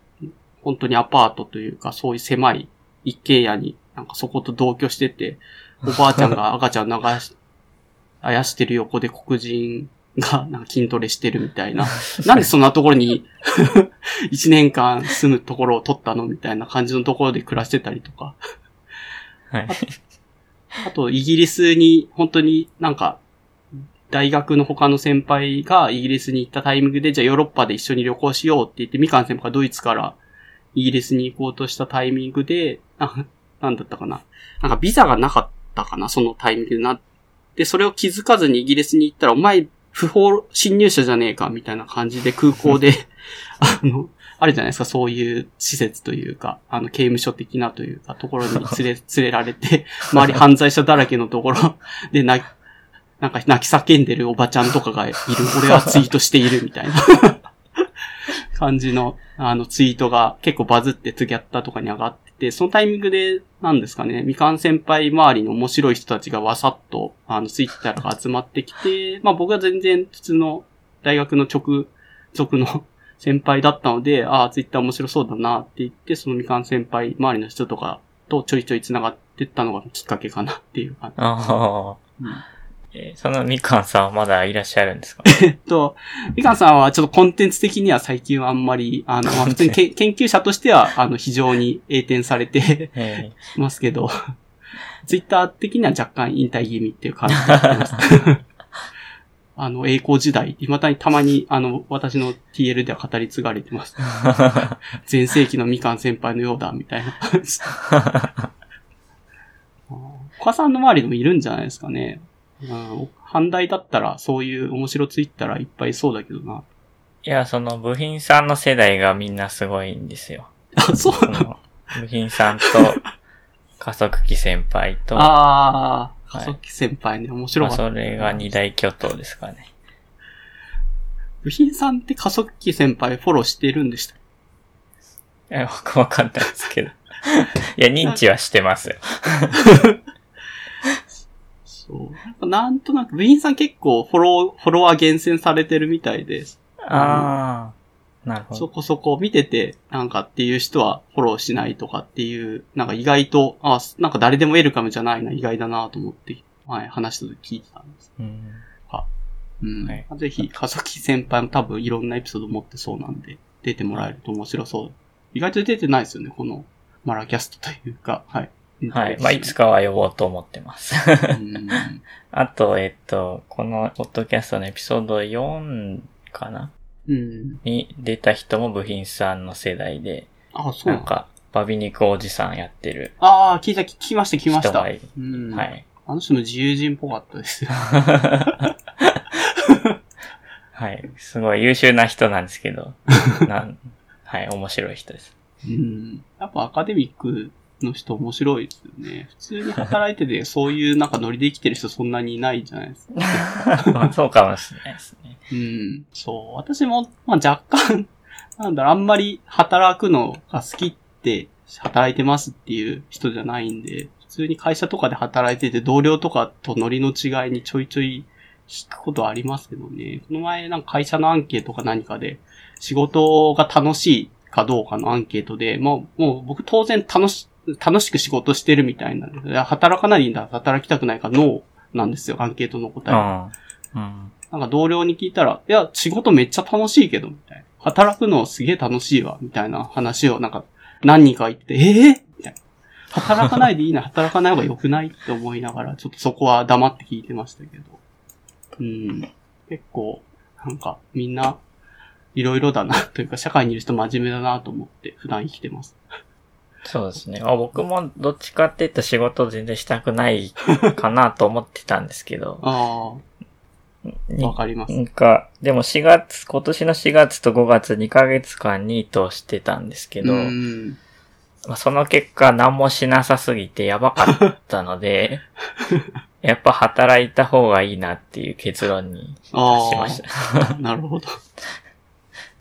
本当にアパートというか、そういう狭い一軒家に、なんかそこと同居してて、おばあちゃんが赤ちゃん流し、あやしてる横で黒人がなんか筋トレしてるみたいな。なんでそんなところに 一年間住むところを取ったのみたいな感じのところで暮らしてたりとか。はい。あと、イギリスに、本当になんか、大学の他の先輩がイギリスに行ったタイミングで、じゃあヨーロッパで一緒に旅行しようって言って、みかん先輩がドイツからイギリスに行こうとしたタイミングで、あなんだったかな。なんかビザがなかったかな、そのタイミングでなって、それを気づかずにイギリスに行ったら、お前、不法侵入者じゃねえか、みたいな感じで空港で、あの、あるじゃないですか、そういう施設というか、あの、刑務所的なというか、ところに連れ、連れられて、周り犯罪者だらけのところで、な、なんか泣き叫んでるおばちゃんとかがいる、俺はツイートしているみたいな。感じの、あの、ツイートが結構バズって次やったとかに上がって、そのタイミングで、なんですかね、みかん先輩周りの面白い人たちがわさっと、あの、ツイッターが集まってきて、まあ僕は全然普通の大学の直属の 先輩だったので、ああ、ツイッター面白そうだなって言って、そのみかん先輩周りの人とかとちょいちょい繋がってったのがきっかけかなっていう感じ。ああ。うんえーそのみかんさんはまだいらっしゃるんですか？えっと、みかんさんはちょっとコンテンツ的には最近はあんまり、あの、ま あ普通にけ研究者としては、あの、非常に栄転されてえ ますけど、ツイッター的には若干引退気味っていう感じになってます。あの、栄光時代、未だにたまに、あの、私の TL では語り継がれてます。ー前世紀のみかん先輩のようだ、みたいな。お母さんの周りでもいるんじゃないですかね。うん、反対だったら、そういう面白ツイッターいっぱいいそうだけどな。いや、その部品さんの世代がみんなすごいんですよ。あ、そうその？部品さんと、加速器先輩と、ああ、はい加速器先輩ね、面白まあ、かった。それが二大巨頭ですかね。部品さんって加速器先輩フォローしてるんでしたいや、僕わかんないですけど。いや、認知はしてますよ。そう。なんとなく、部員さん結構フォロー、フォロワー厳選されてるみたいで、ああ、なるほそど。こそこ見てて、なんかっていう人はフォローしないとかっていう、なんか意外と、あ、なんか誰でもウェルカムじゃないな、意外だなと思って、はい、話した時聞いてたんです。うんうん。はいぜひ、加速器先輩も多分いろんなエピソード持ってそうなんで、出てもらえると面白そう。意外と出てないですよね、このマラキャストというか、はい。はい。まあ、いつかは呼ぼうと思ってます。うん。あと、えっと、このポッドキャストのエピソード4かな？うん。に出た人も部品さんの世代で、あ、そうなんか、バビ肉おじさんやってるああ、聞いた、聞きました、聞きました。はい。あの人も自由人っぽかったです。はい。すごい優秀な人なんですけど、なんはい、面白い人です。うん。やっぱアカデミックの人面白いですよね。普通に働いてて、そういうなんかノリで生きてる人そんなにいないじゃないですか。まあそうかもしれないですね。うん。そう。私も、まあ若干、なんだろう、あんまり働くのが好きって、働いてますっていう人じゃないんで、普通に会社とかで働いてて、同僚とかとノリの違いにちょいちょい聞くことはありますけどね。この前、なんか会社のアンケートか何かで、仕事が楽しいかどうかのアンケートで、もう、もう僕当然楽し、楽しく仕事してるみたいな。いや働かないんだ、働きたくないか、ノーなんですよ、アンケートの答え。うん。うん。なんか同僚に聞いたら、いや、仕事めっちゃ楽しいけど、みたいな。働くのすげえ楽しいわ、みたいな話をなんか何人か言って、ええみたいな。働かないでいいな、働かない方が良くないって思いながら、ちょっとそこは黙って聞いてましたけど。うん。結構、なんかみんな、いろいろだな、というか社会にいる人真面目だなと思って普段生きてます。そうですね。あ僕もどっちかって言ったら仕事全然したくないかなと思ってたんですけど、ああ、にわかります。なんか、でも4月、今年の4月と5月2ヶ月間ニートをしてたんですけど、うん。まあその結果何もしなさすぎてやばかったので、やっぱ働いた方がいいなっていう結論に達しました。なるほど。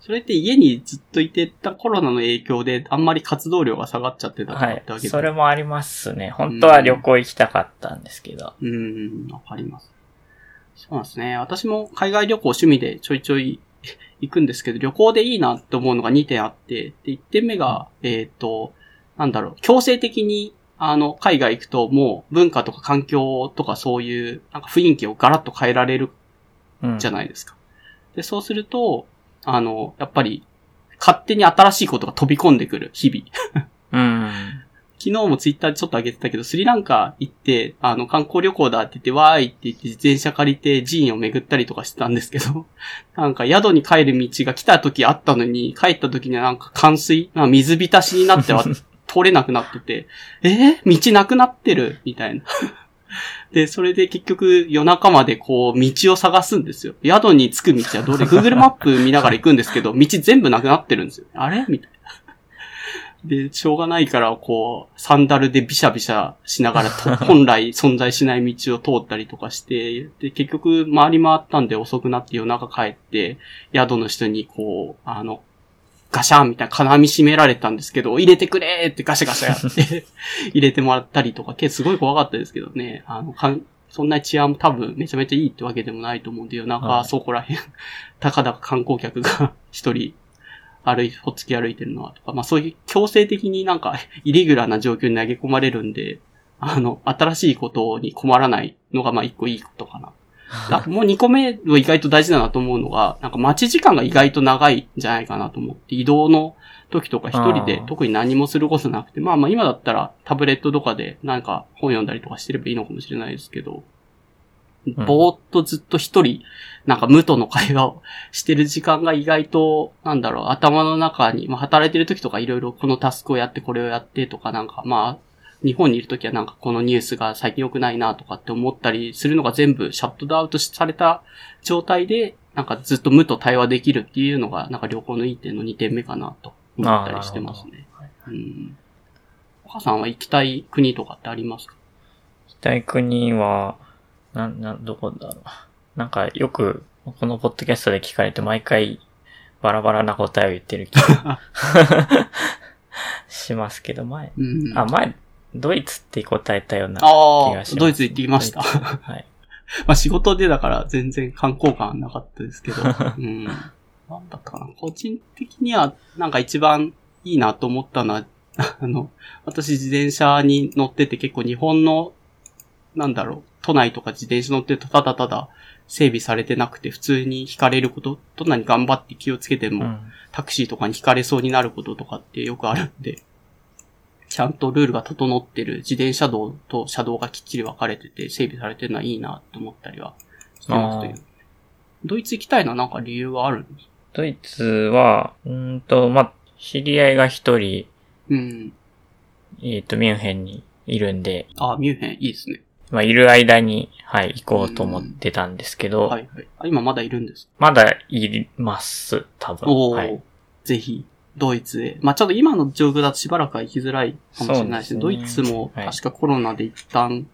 それって家にずっといてたコロナの影響であんまり活動量が下がっちゃってたはい。それもありますね。本当は旅行行きたかったんですけど。うーん、わかります。そうなんですね。私も海外旅行趣味でちょいちょい 行くんですけど、旅行でいいなって思うのが2点あって、で、1点目が、えっ、と、なんだろう、強制的に、あの、海外行くともう文化とか環境とかそういう、なんか雰囲気をガラッと変えられるうん。じゃないですか。で、そうすると、あの、やっぱり、勝手に新しいことが飛び込んでくる、日々。うん。昨日もツイッターでちょっと上げてたけど、スリランカ行って、あの、観光旅行だって言って、わーいって言って、自転車借りて寺院を巡ったりとかしてたんですけど、なんか宿に帰る道が来た時あったのに、帰った時にはなんか冠水、な水浸しになっては通れなくなってて、えー、道なくなってる？みたいな。で、それで結局夜中までこう道を探すんですよ。宿に着く道はどれ ?Google マップ見ながら行くんですけど、道全部なくなってるんですよ。あれ？みたいな。で、しょうがないから、こう、サンダルでビシャビシャしながらと、本来存在しない道を通ったりとかして、で、結局、回り回ったんで遅くなって夜中帰って、宿の人にこう、あの、ガシャンみたいな金網閉められたんですけど、入れてくれってガシャガシャやって 入れてもらったりとか、すごい怖かったですけどね。あの、かんそんな治安も多分めちゃめちゃいいってわけでもないと思うんで、夜中そこら辺、たかだか観光客が 一人歩い、ほっつき歩いてるのはとか、まあそういう強制的になんかイレギュラーな状況に投げ込まれるんで、あの、新しいことに困らないのがまあ一個いいことかな。あもう2個目は意外と大事だなと思うのが、なんか待ち時間が意外と長いんじゃないかなと思って、移動の時とか一人で特に何もすることなくて、まあまあ今だったらタブレットとかでなんか本読んだりとかしてればいいのかもしれないですけど、ぼーっとずっと一人、なんか無との会話をしてる時間が意外と、なんだろう、頭の中に、まあ働いてる時とかいろいろこのタスクをやってこれをやってとかなんか、まあ日本にいるときはなんかこのニュースが最近良くないなとかって思ったりするのが全部シャットアウトされた状態で、なんかずっと無と対話できるっていうのが、なんか旅行のいい点の2点目かなと思ったりしてますね。うん。お母さんは行きたい国とかってありますか行きたい国は、な、な、どこだろう。なんかよく、このポッドキャストで聞かれて毎回バラバラな答えを言ってる気が しますけど、前。うん、あ、前、ドイツって答えたような気がします。ドイツ行ってきました。はい。まあ仕事でだから全然観光感なかったですけど、うん。なんだったかな。個人的にはなんか一番いいなと思ったのは、あの、私自転車に乗ってて結構日本の、なんだろう、都内とか自転車乗ってるとただただ整備されてなくて普通に引かれることどんなに頑張って気をつけても、うん、タクシーとかに引かれそうになることとかってよくあるんで、ちゃんとルールが整ってる自転車道と車道がきっちり分かれてて整備されてるのはいいなと思ったりはしてますという。ドイツ行きたいのはなんか理由はあるんですドイツは、うんと、まあ、知り合いが一人、うん。えっ、と、ミュンヘンにいるんで。あ、ミュンヘン、いいですね。まあ、いる間に、はい、行こうと思ってたんですけど。はいはい。あ、今まだいるんですまだいます、多分。おはい。ぜひ、ドイツへ。まあ、ちょっと今の状況だとしばらくは行きづらいかもしれないですね。ドイツも確かコロナで一旦、はい、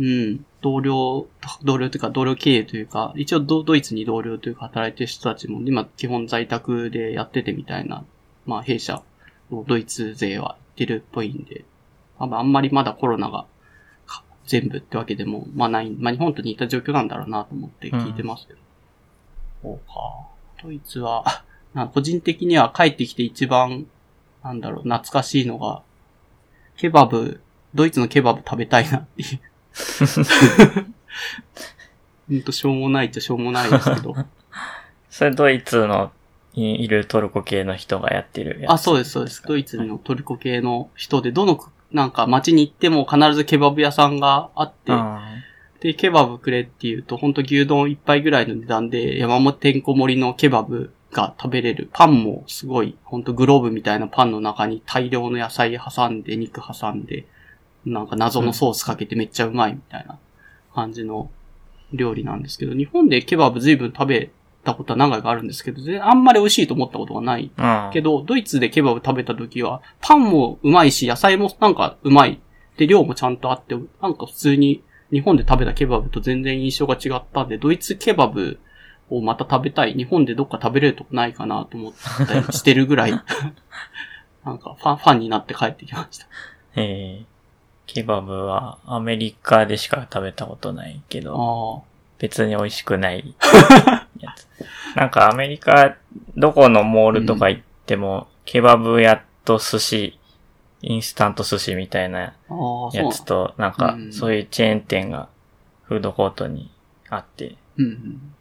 うん、同僚、同僚というか同僚経営というか、一応ドイツに同僚というか働いてる人たちも今基本在宅でやっててみたいな、まあ弊社のドイツ勢は行ってるっぽいんで、あんまりまだコロナが全部ってわけでも、まあない、まあ日本と似た状況なんだろうなと思って聞いてますけど。うん、そうか。ドイツは、個人的には帰ってきて一番、なんだろう、懐かしいのが、ケバブ、ドイツのケバブ食べたいなっていう。ほんとしょうもないっちゃしょうもないですけど。それドイツのいるトルコ系の人がやってるやつあ、そうです、そうです。ドイツのトルコ系の人で、どの、なんか街に行っても必ずケバブ屋さんがあって、で、ケバブくれって言うと、ほんと牛丼一杯ぐらいの値段で、山本てんこ盛りのケバブが食べれる。パンもすごい、ほんとグローブみたいなパンの中に大量の野菜挟んで、肉挟んで、なんか謎のソースかけてめっちゃうまいみたいな感じの料理なんですけど、日本でケバブ随分食べたことは何回かあるんですけど、あんまり美味しいと思ったことがない。けど、ドイツでケバブ食べた時は、パンもうまいし、野菜もなんかうまい。で、量もちゃんとあって、なんか普通に日本で食べたケバブと全然印象が違ったんで、ドイツケバブをまた食べたい。日本でどっか食べれるとこないかなと思ったり してるぐらい、なんかファン、ファンになって帰ってきました。ええ。ー、ケバブはアメリカでしか食べたことないけど、別に美味しくない。やつ。なんかアメリカ、どこのモールとか行っても、うん、ケバブ屋と寿司、インスタント寿司みたいなやつと、なんか、そういうチェーン店がフードコートにあって、うんうん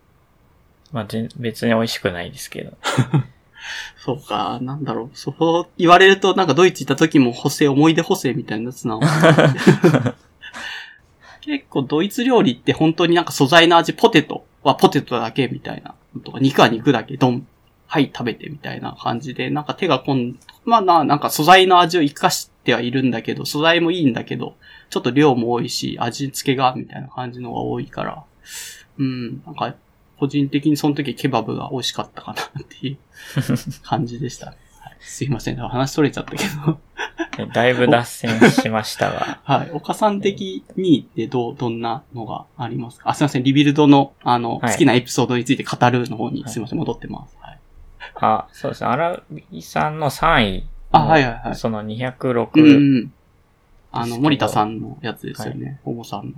まあ、別に美味しくないですけど。そうか、なんだろう。そう言われると、なんかドイツ行った時も補正、思い出補正みたいなやつな。結構ドイツ料理って本当になんか素材の味、ポテトはポテトだけみたいな。とか肉は肉だけ、ドン。はい、食べてみたいな感じで、なんか手が込ん、まあな、なんか素材の味を活かしてはいるんだけど、素材もいいんだけど、ちょっと量も多いし、味付けが、みたいな感じのが多いから、うん、なんか、個人的にその時ケバブが美味しかったかなっていう 感じでしたね。はい、すいません。話それちゃったけど。だいぶ脱線しましたが。はい。岡さん的にでどう、どんなのがありますか？あ、すいません。リビルドの、あの、はい好きなエピソードについて語るの方に、はいすいません。戻ってます。はい。あ、そうですね。アラビさんの3位あ、の。はいはいはい。そのうんう206、ん。あの、森田さんのやつですよね。お坊さんの。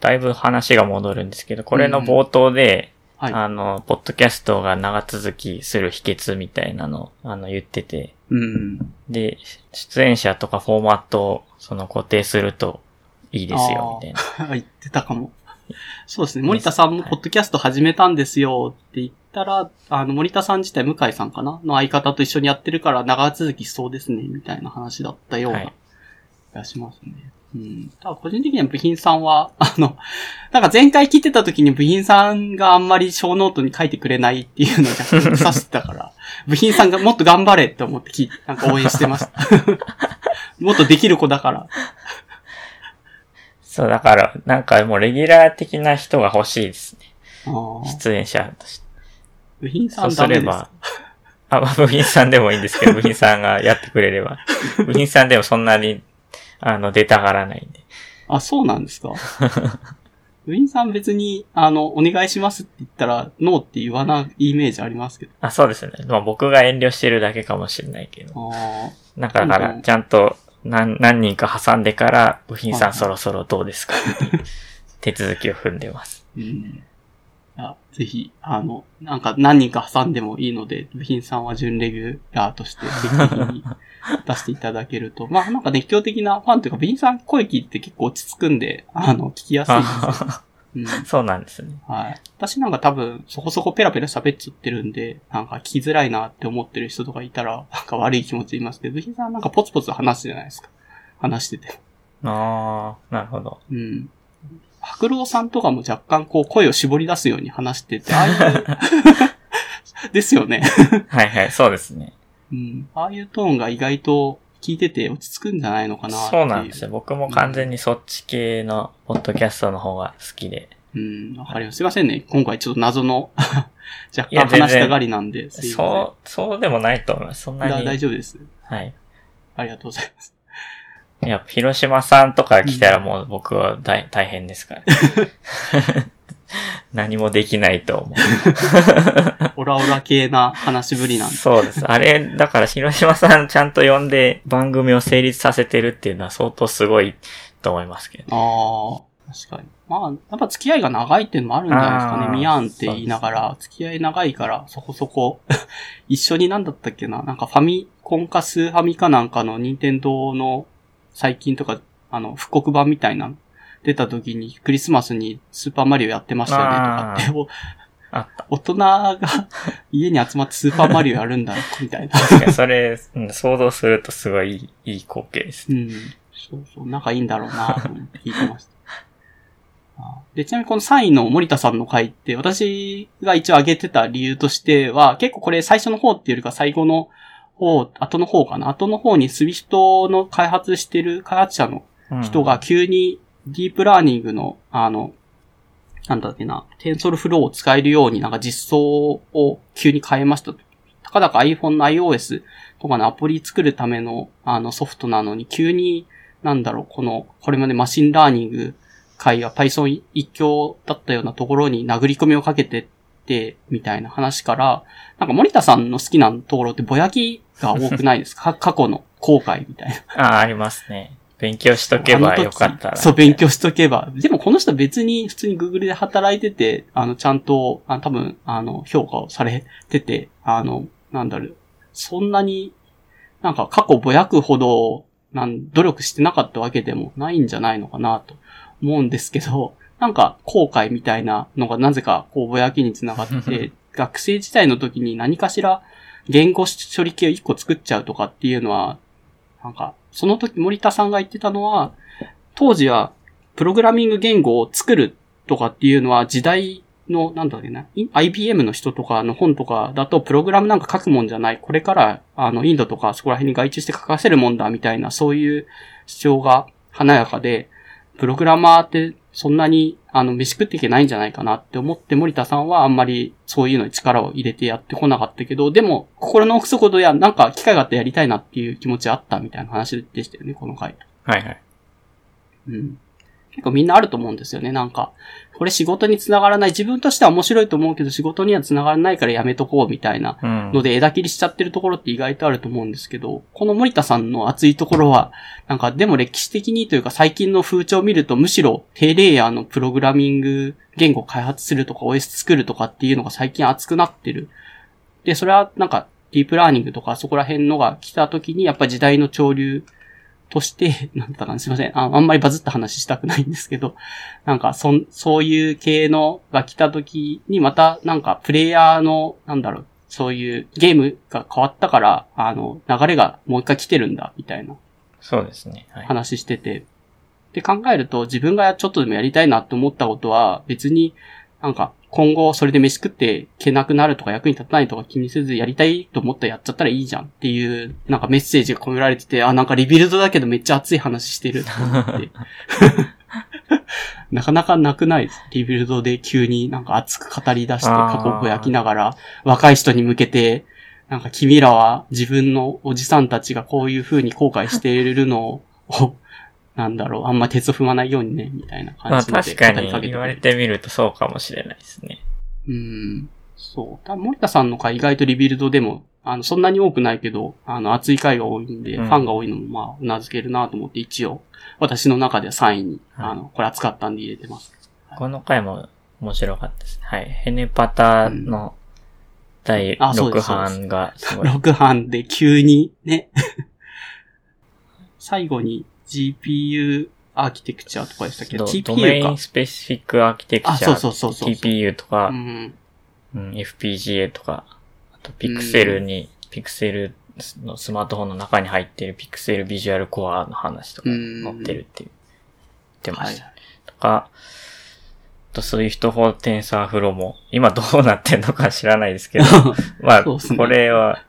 だいぶ話が戻るんですけど、これの冒頭で、はい。あの、ポッドキャストが長続きする秘訣みたいなのを、あの、言ってて、うん。で、出演者とかフォーマットを、その固定するといいですよ、みたいな。言ってたかも。そうですね。森田さんもポッドキャスト始めたんですよって言ったら、あの、森田さん自体向井さんかな？の相方と一緒にやってるから長続きしそうですね、みたいな話だったようはない気がしますね。うん。ただ個人的には部品さんは、あの、なんか前回聞いてた時に部品さんがあんまり show note に書いてくれないっていうのを若干刺してたから、部品さんがもっと頑張れって思って聞いて、なんか応援してました。もっとできる子だから。そう、だから、なんかもうレギュラー的な人が欲しいですね。出演者として。部品さそうんす。れば、あ部品さんでもいいんですけど、部品さんがやってくれれば。部品さんでもそんなに、あの、出たがらないんで。あ、そうなんですか？部員さん別に、あの、お願いしますって言ったら、ノーって言わないイメージありますけど。あ、そうですね。まあ僕が遠慮してるだけかもしれないけど。あなんかだから、ちゃんと何何人か挟んでから、部品さんそろそろどうですか手続きを踏んでます。ーうん。あぜひ、あの、なんか何人か挟んでもいいので、部品さんは準レギュラーとして定期的に 出していただけると。まあなんか熱狂的なファンというか、部員さん声聞いて結構落ち着くんで、あの、聞きやすいですよ。あうんそうなんですね。はい。私なんか多分、そこそこペラペラ喋っちゃってるんで、なんか聞きづらいなって思ってる人とかいたら、なんか悪い気持ち言いますけど、部品さんなんかポツポツ話すじゃないですか。話してて。ああ、なるほど。うん。白郎さんとかも若干こう声を絞り出すように話してて、ああいう、ですよね。はいはい、そうですね。うん。ああいうトーンが意外と聞いてて落ち着くんじゃないのかなっていう。そうなんですよ。僕も完全にそっち系のポッドキャストの方が好きで。うん、わかります。すいませんね。今回ちょっと謎の 若干話したがりなんで、そう、そうでもないと思います。そんなに。大丈夫です。はい。ありがとうございます。いや、広島さんとか来たらもう僕は大大変ですから。何もできないと思う。オラオラ系な話ぶりなんで。そうです。あれ、だから広島さんちゃんと呼んで番組を成立させてるっていうのは相当すごいと思いますけど。ああ、確かに。まあ、やっぱ付き合いが長いっていうのもあるんじゃないですかね。ミヤンって言いながら、付き合い長いから、そこそこ、一緒になんだったっけな、なんかファミコンかスーファミかなんかの任天堂の最近とか、あの、復刻版みたいなの出た時にクリスマスにスーパーマリオやってましたよねとかって。大人が家に集まってスーパーマリオやるんだ、みたいな。確かにそれ、うん想像するとすごいいいいい光景です。うん。そうそう、仲いいんだろうなと思って聞いてました。あで、ちなみにこの3位の森田さんの回って、私が一応挙げてた理由としては、結構これ最初の方っていうよりか最後の方、後の方かな後の方に SWIFT の開発してる開発者のうん人が急にディープラーニングの、あの、なんだっけな、TensorFlow を使えるようになんか実装を急に変えました。たかだか iPhone の iOS とかのアプリ作るためのあのソフトなのに急に、なんだろう、この、これまでマシンラーニング会や Python 一強だったようなところに殴り込みをかけてって、みたいな話から、なんか森田さんの好きなところってぼやきが多くないですか？過去の後悔みたいな。ああ、ありますね。勉強しとけばよかったそう、勉強しとけば。でもこの人別に普通に Google で働いてて、あの、ちゃんと、あ多分、あの、評価をされてて、あの、なんだろう、そんなに、なんか過去ぼやくほど、なん、努力してなかったわけでもないんじゃないのかなと思うんですけど、なんか後悔みたいなのがなぜかこうぼやきにつながって、学生時代の時に何かしら言語処理系を一個作っちゃうとかっていうのは、なんか、その時森田さんが言ってたのは、当時は、プログラミング言語を作るとかっていうのは時代の、なんだっけな、IBM の人とかの本とかだとプログラムなんか書くもんじゃない。これから、あの、インドとかそこら辺に外注して書かせるもんだみたいな、そういう主張が華やかで、プログラマーってそんなに、あの、飯食っていけないんじゃないかなって思って森田さんはあんまりそういうのに力を入れてやってこなかったけど、でも、心の奥底でや、なんか機会があってやりたいなっていう気持ちあったみたいな話でしたよね、この回。はいはい。うん。結構みんなあると思うんですよね。なんか、これ仕事につながらない。自分としては面白いと思うけど仕事にはつながらないからやめとこうみたいなうん。ので枝切りしちゃってるところって意外とあると思うんですけど、この森田さんの熱いところは、なんかでも歴史的にというか最近の風潮を見るとむしろ低レイヤーのプログラミング言語を開発するとか OS 作るとかっていうのが最近熱くなってる。で、それはなんかディープラーニングとかそこら辺のが来た時にやっぱ時代の潮流として、なんだったかな、すいませんあ。あんまりバズった話したくないんですけど、なんか、そん、そういう系のが来た時に、また、なんか、プレイヤーの、なんだろう、そういうゲームが変わったから、あの、流れがもう一回来てるんだ、みたいなそうですね。はい。話してて。で考えると、自分がちょっとでもやりたいなって思ったことは、別になんか、今後それで飯食っていけなくなるとか役に立たないとか気にせずやりたいと思ったらやっちゃったらいいじゃんっていう、なんかメッセージが込められてて、あ、なんか Rebuild だけどめっちゃ熱い話してると思って。なかなかなくないです。 Rebuild で急になんか熱く語り出して過去をぼやきながら、若い人に向けて、なんか君らは自分のおじさんたちがこういう風に後悔しているのを、なんだろう、あんま鉄を踏まないようにね、みたいなまあ感じで確かに語りかけて言われてみるとそうかもしれないですね。うん。そう。た森田さんの回意外とリビルドでも、あの、そんなに多くないけど、あの、熱い回が多いんで、うんファンが多いのも、まあ、うなずけるなと思って、一応、私の中では3位に、はいあの、これ熱かったんで入れてます。この回も面白かったです。はい。ヘネパタの第あそうで6すそうです版がすごい。6班で急に、ね。最後に GPU アーキテクチャとかでしたっけ？ど、ドドメイン。スペシフィックアーキテクチャ。あそうそうそうそう TPU とかう、ん。うん、FPGA とか、あとピクセルに、ピクセルのスマートフォンの中に入っているピクセルビジュアルコアの話とかうん載ってるっていう、言ってました。はいとか、あと Swift for TensorFlow も、今どうなってんのか知らないですけど、まあ、ね。これは、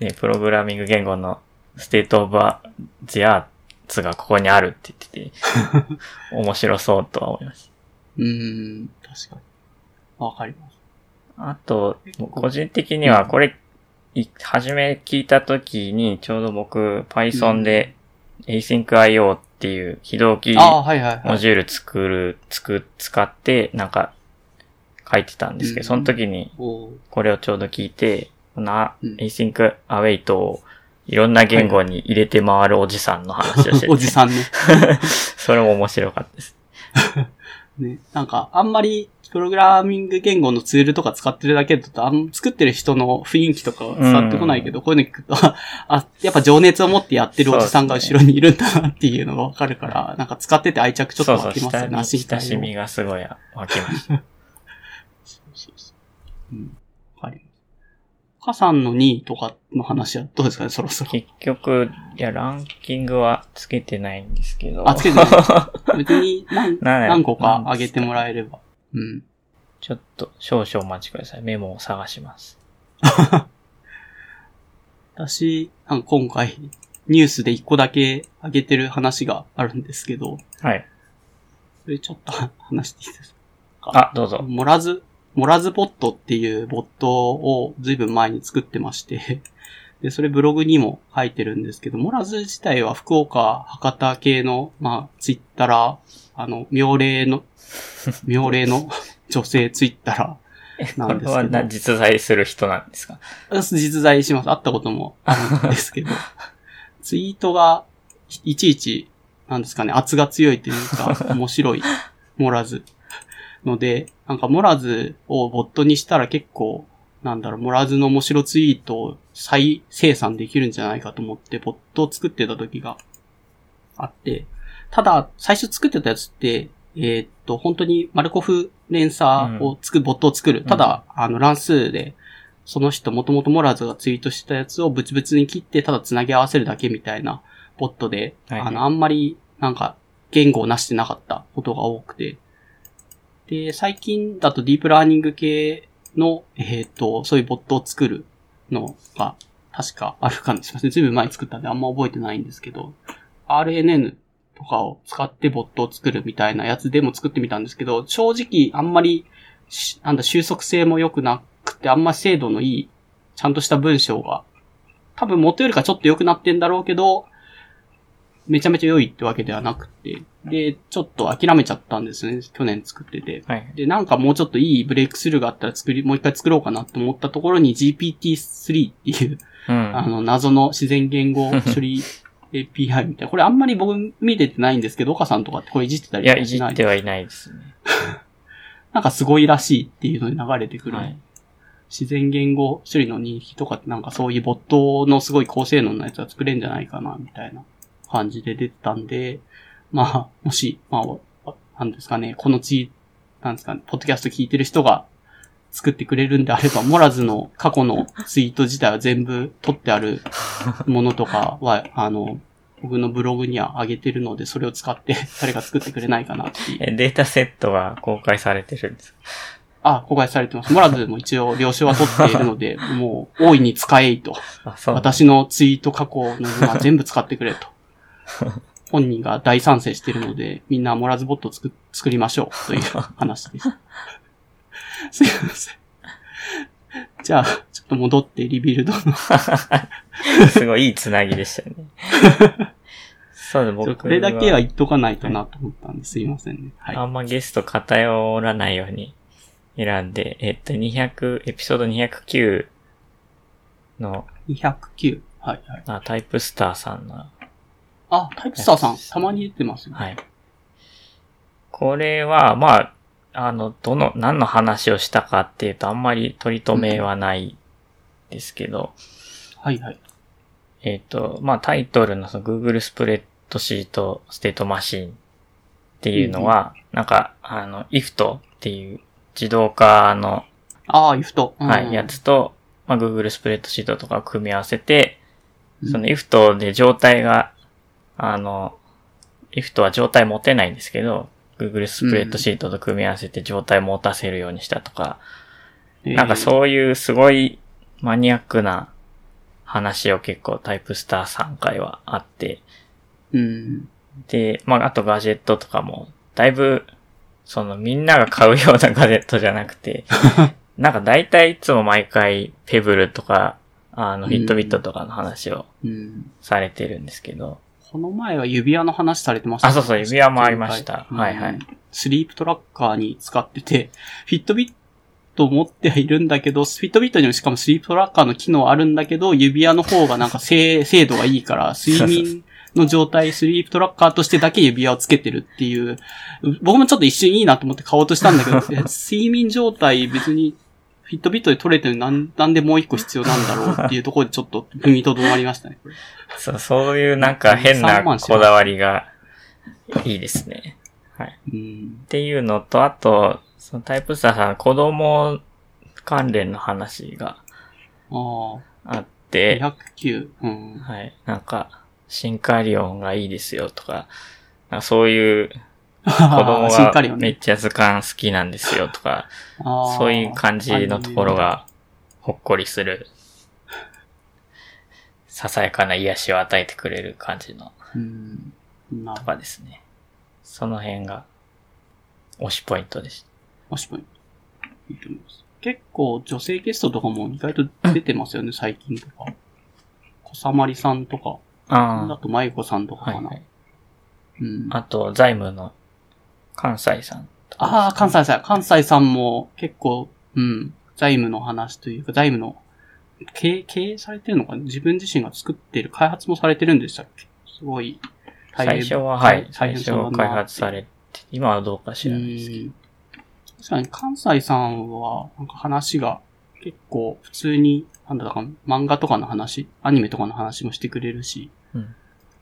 ね、プログラミング言語の state of the arts がここにあるって言ってて、面白そうとは思います。うん、確かに。わかります。あと、個人的にはこれ、い初め聞いた時に、ちょうど僕、Python で asyncio っていう非同期。モジュール作る、作、使って、なんか、書いてたんですけうんど、その時にこれをちょうど聞いて、な、うん async await をいろんな言語に入れて回るおじさんの話をしてて、おじさんね。それも面白かったです。ね。なんか、あんまり、プログラミング言語のツールとか使ってるだけだと、あん作ってる人の雰囲気とかは伝わってこないけど、こういうの聞くと、あ、やっぱ情熱を持ってやってるおじさんが後ろにいるんだなっていうのがわかるから、なんか使ってて愛着ちょっとそうそう、湧きますよね、親足親しみがすごい湧きました。そうそうそう。うん。わかります。かさんの2位とかの話はどうですかね、そろそろ。結局、いや、ランキングはつけてないんですけど。あつけてない 別に何何個か上げてもらえれば。うん。ちょっと少々お待ちください。メモを探します。私、なんか今回、ニュースで一個だけ上げてる話があるんですけど、はい。それちょっと話していいですか？あ、どうぞ。モラズ、モラズボットっていうボットをずいぶん前に作ってまして、で、それブログにも書いてるんですけど、モラズ自体は福岡、博多系の、まあ、ツイッター、あの、妙齢の、妙齢の 女性ツイッターなんですけどな実在する人なんですか？実在します。会ったこともあるんですけど、ツイートがいちいち、なんですかね、圧が強いというか、面白い、モラズ。ので、なんかモラズをボットにしたら結構、なんだろう、モラズの面白ツイートを再生産できるんじゃないかと思って、ボットを作ってた時があって、ただ、最初作ってたやつって、えーっと、本当にマルコフ連鎖をつく、ボットを作る。ただ、あの、乱数で、その人、もともとモラーズがツイートしたやつをブツブツに切って、ただ繋ぎ合わせるだけみたいなボットで、はいあの、あんまり、なんか、言語をなしてなかったことが多くて。で、最近だとディープラーニング系の、えっ、と、そういうボットを作るのが、確かあるかもしれません。ずいぶん前に作ったんであんま覚えてないんですけど、RNN とかを使ってボットを作るみたいなやつでも作ってみたんですけど、正直あんまり、なんだ、収束性も良くなくて、あんま精度のいい、ちゃんとした文章が、多分元よりかちょっと良くなってんだろうけど、めちゃめちゃ良いってわけではなくて、で、ちょっと諦めちゃったんですね。去年作ってて。はい。で、なんかもうちょっといいブレイクスルーがあったら作り、もう一回作ろうかなと思ったところに GPT-3 っていう、うん。あの、謎の自然言語 処理 API みたいな。これあんまり僕見ててないんですけど、岡さんとかってこれいじってたいや、いりしないじってはいないですね。なんかすごいらしいっていうのに流れてくる。はい。自然言語処理の認識とかってなんかそういうボットのすごい高性能なやつは作れんじゃないかな、みたいな感じで出てたんで、まあ、もし、まあ、なんですかね、このツイなんですかね、ポッドキャスト聞いてる人が作ってくれるんであれば、モラズの過去のツイート自体は全部取ってある ものとかは、あの、僕のブログには上げてるので、それを使って誰か作ってくれないかなっていう。え、データセットは公開されてるんですか？あ、公開されてます。モラズも一応了承は取っているので、もう大いに使えいと。私のツイート過去の分は全部使ってくれと。本人が大賛成しているので、みんなモラズボットを作作りましょうという話です。すいません。じゃあ、ちょっと戻ってリビルドの。すごいいいつなぎでしたね。そうです、僕これだけは言っとかないとなと思ったんですいませんね。はい。あんまゲスト偏らないように選んで、えっと、200、エピソード209の、209。はいはい。あ、タイプスターさんの、あ、タイプスターさん、たまに出てますね。はい。これは、まあ、あの、どの、何の話をしたかっていうと、あんまり取り留めはないですけど、はいはい。えっ、と、まあ、タイトルのその Google スプレッドシートステートマシンっていうのは、なんか、あの、IFT っていう自動化の、ああ、イフト。うんはい、やつと、まあ、Google スプレッドシートとかを組み合わせて、その IFT で状態が、あの、IFT は状態持てないんですけど、Google スプレッドシートと組み合わせて状態持たせるようにしたとか、なんかう。そういうすごいマニアックな話を結構タイプスター3回はあって、うん。で、まあ、あとガジェットとかも、だいぶ、そのみんなが買うようなガジェットじゃなくて、なんか大体いつも毎回ペブルとか、あの、うんフィットビットとかの話をうん。されてるんですけど、この前は指輪の話されてました。ねあそうそう指輪もありました。うん。はいはい。スリープトラッカーに使ってて、フィットビットを持ってはいるんだけど、フィットビットにもしかもスリープトラッカーの機能あるんだけど、指輪の方がなんか精 精度がいいから、睡眠の状態、スリープトラッカーとしてだけ指輪をつけてるっていう、僕もちょっと一瞬いいなと思って買おうとしたんだけど、え睡眠状態別にフィットビットで取れてるなんなんでもう一個必要なんだろうっていうところでちょっと踏みとどまりましたね。そう、そういうなんか変な3万しますこだわりがいいですね。はい。うんっていうのと、あと、そのタイプスターさん、子供関連の話がああっあ、て、209。うん。はい。なんか、シンカリオンがいいですよとか、かそういう子供。がめっちゃ図鑑好きなんですよとか、そういう感じのところ。がほっこりする、ささやかな癒しを与えてくれる感じのとかですね。その辺が推しポイントでしもしもいいと思います。結構女性ゲストとかも意外と出てますよね、最近とか。小さまりさんとか、た。ああとまゆこさんとかかな。いはい。うん、あと、財務の関西さんああ、関西さん、関西さんも結構、うん、財務の話というか、財務の、経営、経営されてるのかな？自分自身が作ってる、開発もされてるんでしたっけ？すごい大変。最初は、はい。大最初は開発されて、今はどうか知うらないですけど。ん。確かに関西さんは、なんか話が結構普通に、なんだか漫画とかの話、アニメとかの話もしてくれるし、うん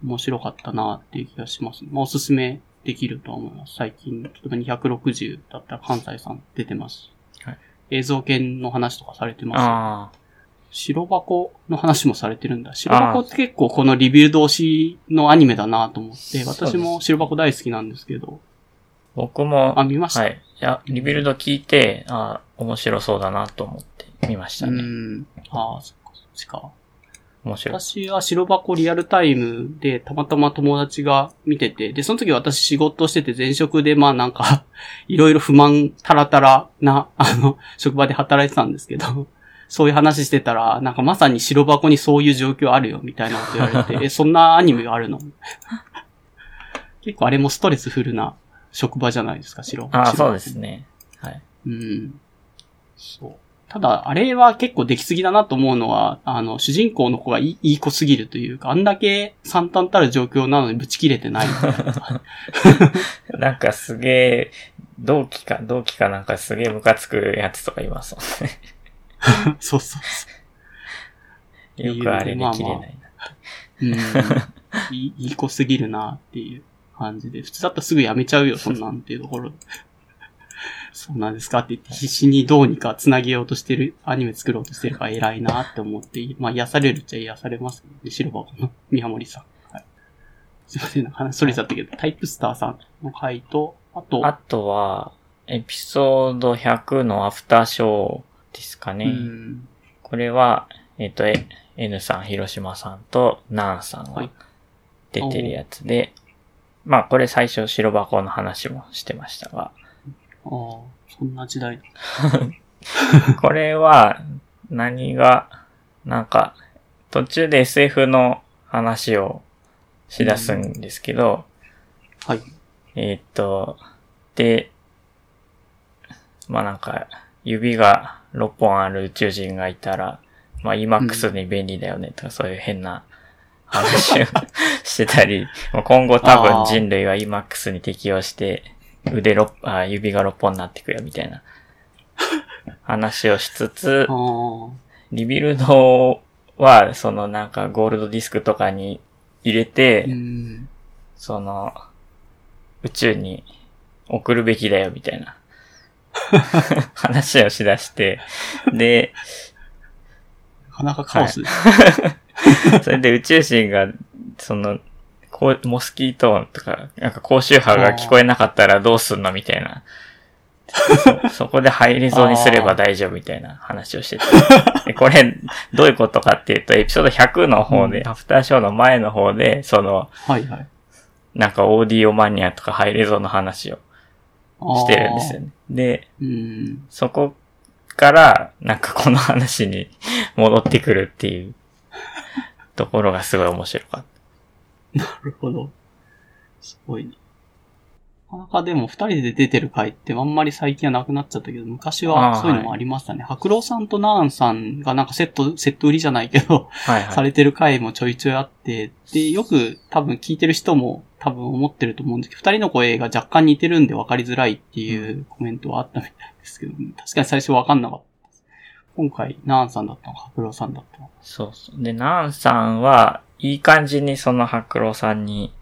面白かったなっていう気がします。まあ、おすすめできるとは思います。最近、例えば260だったら関西さん出てます。はい映像系の話とかされてます？あ白箱の話もされてるんだ。白箱って結構この Rebuild 推しのアニメだなと思って、私も白箱大好きなんですけど。あ、僕も、あ、見ました？はい。いや、 Rebuild 聞いて、ああ、面白そうだなと思って見ましたうね。ん。ああ、そっか、そっちか。面白い。私は白箱リアルタイムでたまたま友達が見てて、で、その時私仕事してて前職でまあなんか、いろいろ不満タラタラな、あの、職場で働いてたんですけど、そういう話してたら、なんかまさに白箱にそういう状況あるよ、みたいなこと言われて、え、そんなアニメがあるの？結構あれもストレスフルな職場じゃないですか、白ああ、白そうですね。はい。うん。そう。ただ、あれは結構できすぎだなと思うのは、あの、主人公の子がいい子すぎるというか、あんだけ惨憺たる状況なのにぶち切れてないな。なんかすげえ、同期か、同期かなんかすげえムカつくやつとかいますもんね。そうそうそよくあれで切れないな。う。うん。いいいい子すぎるなっていう感じで、普通だったらすぐやめちゃうよ、そんなんっていうところ。そうなんですか？って言って必死にどうにか繋げようとしてる、アニメ作ろうとしてるから偉いなって思って、まあ癒されるっちゃ癒されますね。白箱の宮森さん。はい、すいません、話それちゃったけど、タイプスターさんの回と、あと、あとは、エピソード100のアフターショーですかね。うん、これは、えっ、と、え N さん、広島さんとナンさんがはい。出てるやつで、まあこれ最初白箱の話もしてましたが、ああ、そんな時代だ。これは何が、なんか途中で SF の話をしだすんですけど、はい。えーっと、で、まあなんか、指が6本ある宇宙人がいたら、まあ EMAX に便利だよねとか、そういう変な話を してたり、まあ今後多分人類は EMAX に適応して、腕六あ、指が6本になってくよみたいな話をしつつ リビルドは、そのなんかゴールドディスクとかに入れて、うん。その、宇宙に送るべきだよ、みたいな 話をしだして、で、なかなかカオスです。それで宇宙人が、その、こうモスキート音とか、なんか高周波が聞こえなかったらどうすんのみたいな。そ そこでハイレゾにすれば大丈夫みたいな話をしてて。でこれ、どういうことかっていうと、エピソード100の方で、うんアフターショーの前の方で、その、はいはい。なんかオーディオマニアとかハイレゾの話をしてるんですよね。で。そこから、なんかこの話に戻ってくるっていうところがすごい面白かっなるほど。すごいね。なかなかでも二人で出てる回ってあんまり最近はなくなっちゃったけど、昔はそういうのもありましたね。白郎さんとナーンさんがなんかセット、セット売りじゃないけど、た。はいはい。されてる回もちょいちょいあって、で、よく多分聞いてる人も多分思ってると思うんですけど、二人の声が若干似てるんで分かりづらいっていうコメントはあったみたいですけど、確かに最初分かんなかった。今回、ナーンさんだったのか、白郎さんだったのか。そうそう。で、ナンさんは、いい感じにその白郎さんに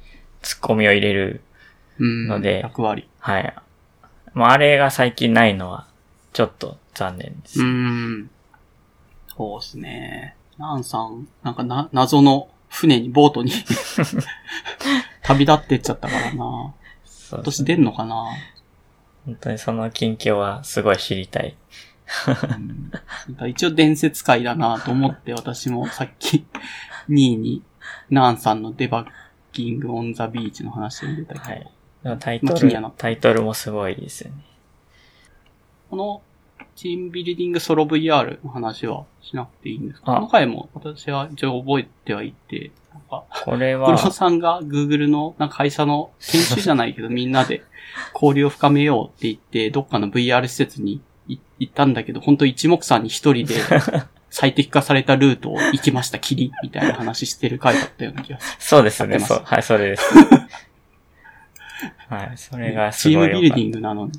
ツッコミを入れる。うん。ので役割。はい。まあ、あれが最近ないのは、ちょっと残念です。うーん。そうですね。ナンさん、なんかな、謎の船に、ボートに 旅立ってっちゃったからな。そう今年出んのかな、本当にその近況はすごい知りたい。うん一応伝説界だなと思って私もさっき2位にナンさんのデバッキングオンザビーチの話を出たけど、はい。タイトルまあタイトルもすごいですよね。このチームビルディングソロ VR の話はしなくていいんですか？あ。この回も私は一応覚えてはいて、なんか、これ黒は、さんが Google のなんか会社の研修じゃないけどみんなで 交流を深めようって言って、どっかの VR 施設にい行ったんだけど、本当一目散に一人で最適化されたルートを行きました、キリみたいな話してる回だったような気がする。そうですね、そう。はい、それです。はい、それがすチームビルディングなのに。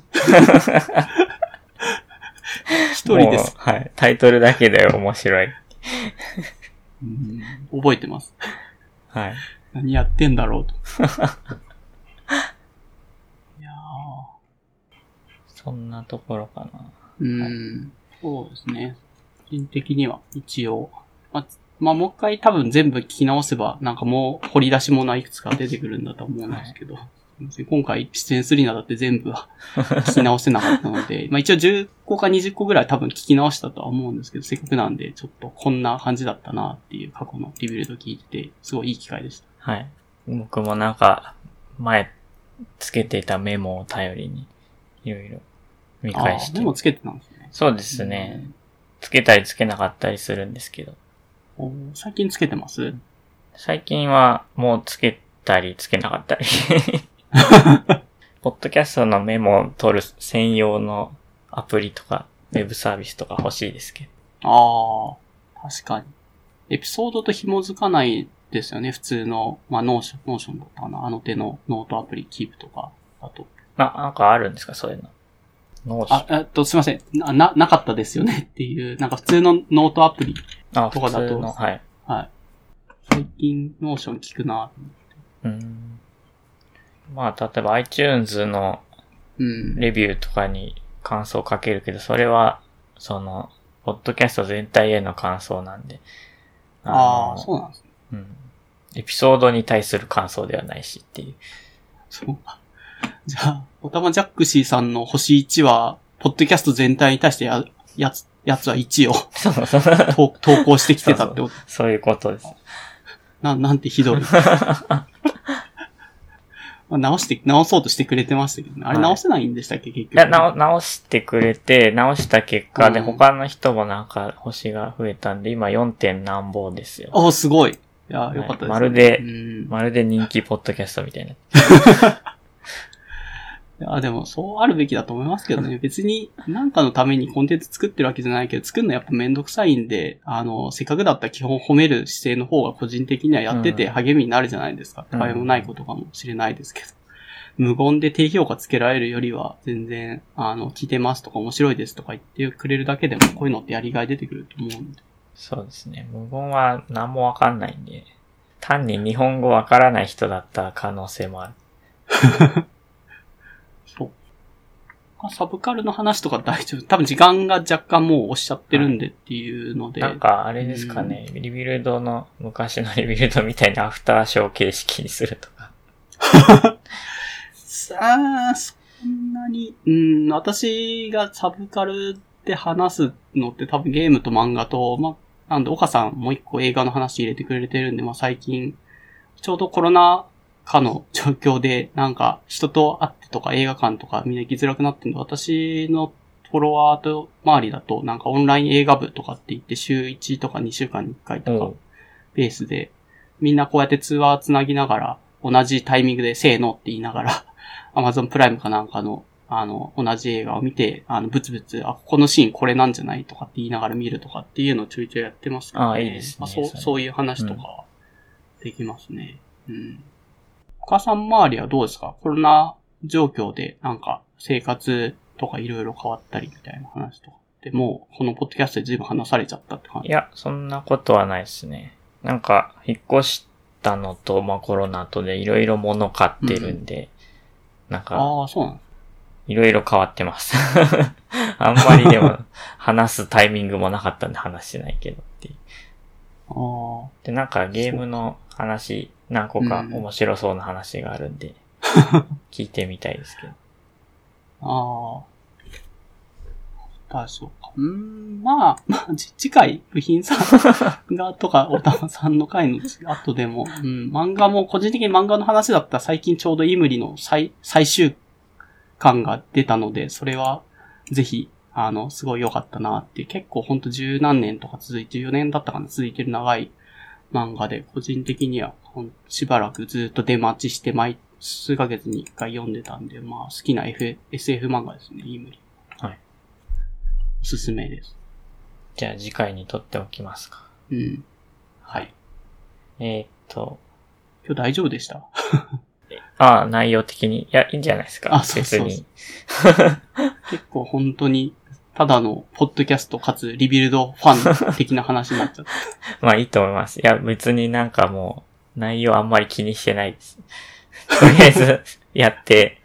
一た。人ですはい、タイトルだけで面白い。うん覚えてます。はい。何やってんだろうと。いやそんなところかな。ーうん、そうですね。個人的には一応。まあ、まあ、もう一回多分全部聞き直せば、なんかもう掘り出し物はいくつか出てくるんだと思うんですけど。今回出演するにあたって全部は聞き直せなかったので、まあ一応10個か20個ぐらい多分聞き直したとは思うんですけど、せっかくなんでちょっとこんな感じだったなっていう過去のリビルド聞いて、すごいいい機会でした。はい。僕もなんか、前つけていたメモを頼りに、いろいろ見返して。メモつけてたんですね。そうですね。つけたりつけなかったりするんですけど。最近つけてます？最近はもうつけたりつけなかったり ポッドキャストのメモを取る専用のアプリとか、ウェブサービスとか欲しいですけど。ああ、確かに。エピソードと紐づかないですよね、普通の、まあ、 Notion、Notion だったかな、あの手のノートアプリ、キープとか、あと。な、なんかあるんですか、そういうの。 Notion。あ、えっと、すいません。な、な、なかったですよね っていう、なんか普通のノートアプリとかだと。はい。はい。最近、 Notion 聞くなうん。まあ、例えば iTunes のレビューとかに感想を書けるけど、それは、その、ポッドキャスト全体への感想なんで。ああ、そうなんですね。うん。エピソードに対する感想ではないしっていう。そう。じゃあ、おたまジャックシーさんの星1は、ポッドキャスト全体に対してや、やつ、やつは1を投稿してきてたってことそういうことです。な、なんてひどい。まあ、直して、直そうとしてくれてましたけどね。あれ直せないんでしたっけ、結局。いや、直、直してくれて、直した結果で、他の人もなんか星が増えたんで、今 4. 点何本ですよ。おすごい。いや、よかったです、ね、まるで、まるで人気ポッドキャストみたいな。あ、でも、そうあるべきだと思いますけどね。別に、なんかのためにコンテンツ作ってるわけじゃないけど、作るのやっぱめんどくさいんで、あの、せっかくだったら基本褒める姿勢の方が個人的にはやってて励みになるじゃないですか。他、う、もないことかもしれないですけど。無言で低評価つけられるよりは、全然、あの、聞いてますとか面白いですとか言ってくれるだけでも、こういうのってやりがい出てくると思うんで。そうですね。無言は何もわかんないんで、単に日本語わからない人だった可能性もある。サブカルの話とか大丈夫。多分時間が若干もう押しちゃってるんでっていうので。なんかあれですかね、うん、 Rebuild の、昔の Rebuild みたいなアフターショー形式にするとか。さ あ、そんなに、うん、私がサブカルで話すのって多分ゲームと漫画と、まあ、なんで岡さんもう一個映画の話入れてくれてるんで、まあ最近、ちょうどコロナかの状況で、なんか人と会ってとか映画館とかみんな行きづらくなってるの私のフォロワーと周りだと、なんかオンライン映画部とかって言って週1とか2週間に1回とか、ベースで、みんなこうやって通話つなぎながら、同じタイミングでせーのって言いながら、アマゾンプライムかなんかの、あの、同じ映画を見て、あの、ブツブツ、あ、ここのシーンこれなんじゃないとかって言いながら見るとかっていうのをちょいちょいやってますけど、ね、ああ、いいですね。まあ、そう、そういう話とか、できますね。うん、うんお母さん周りはどうですか？コロナ状況でなんか生活とかいろいろ変わったりみたいな話とかってもうこのポッドキャストで随分話されちゃったって感じ？いや、そんなことはないですね。なんか引っ越したのと、まあコロナとでいろいろ物買ってるんで、うん、なんか、ああ、そうなんいろいろ変わってます。あんまりでも 話すタイミングもなかったんで話してないけどっていう。ああ。で、なんかゲームの話何個か面白そうな話があるんで、聞いてみたいですけど。ああ。あ、そうか。うん、まあ、まあ、次回、部品さんがとか、おたまさんの回の後でも、うん、漫画も、個人的に漫画の話だったら最近ちょうどイムリの最、最終巻が出たので、それは、ぜひ、あの、すごい良かったなって、結構ほんと十何年とか続いて、4年だったかな、続いてる長い漫画で、個人的にはしばらくずっと出待ちして毎数ヶ月に一回読んでたんで、まあ好きな、F、SF 漫画ですね、イームリ。はい。おすすめです。じゃあ次回に撮っておきますか。うん。はい。えー、っと。今日大丈夫でした？ああ、内容的に。いや、いいんじゃないですか。あ、そうそうそう 結構本当にただの、ポッドキャストかつリビルドファン的な話になっちゃった。まあいいと思います。いや、別になんかもう、内容あんまり気にしてないです。とりあえず、やって、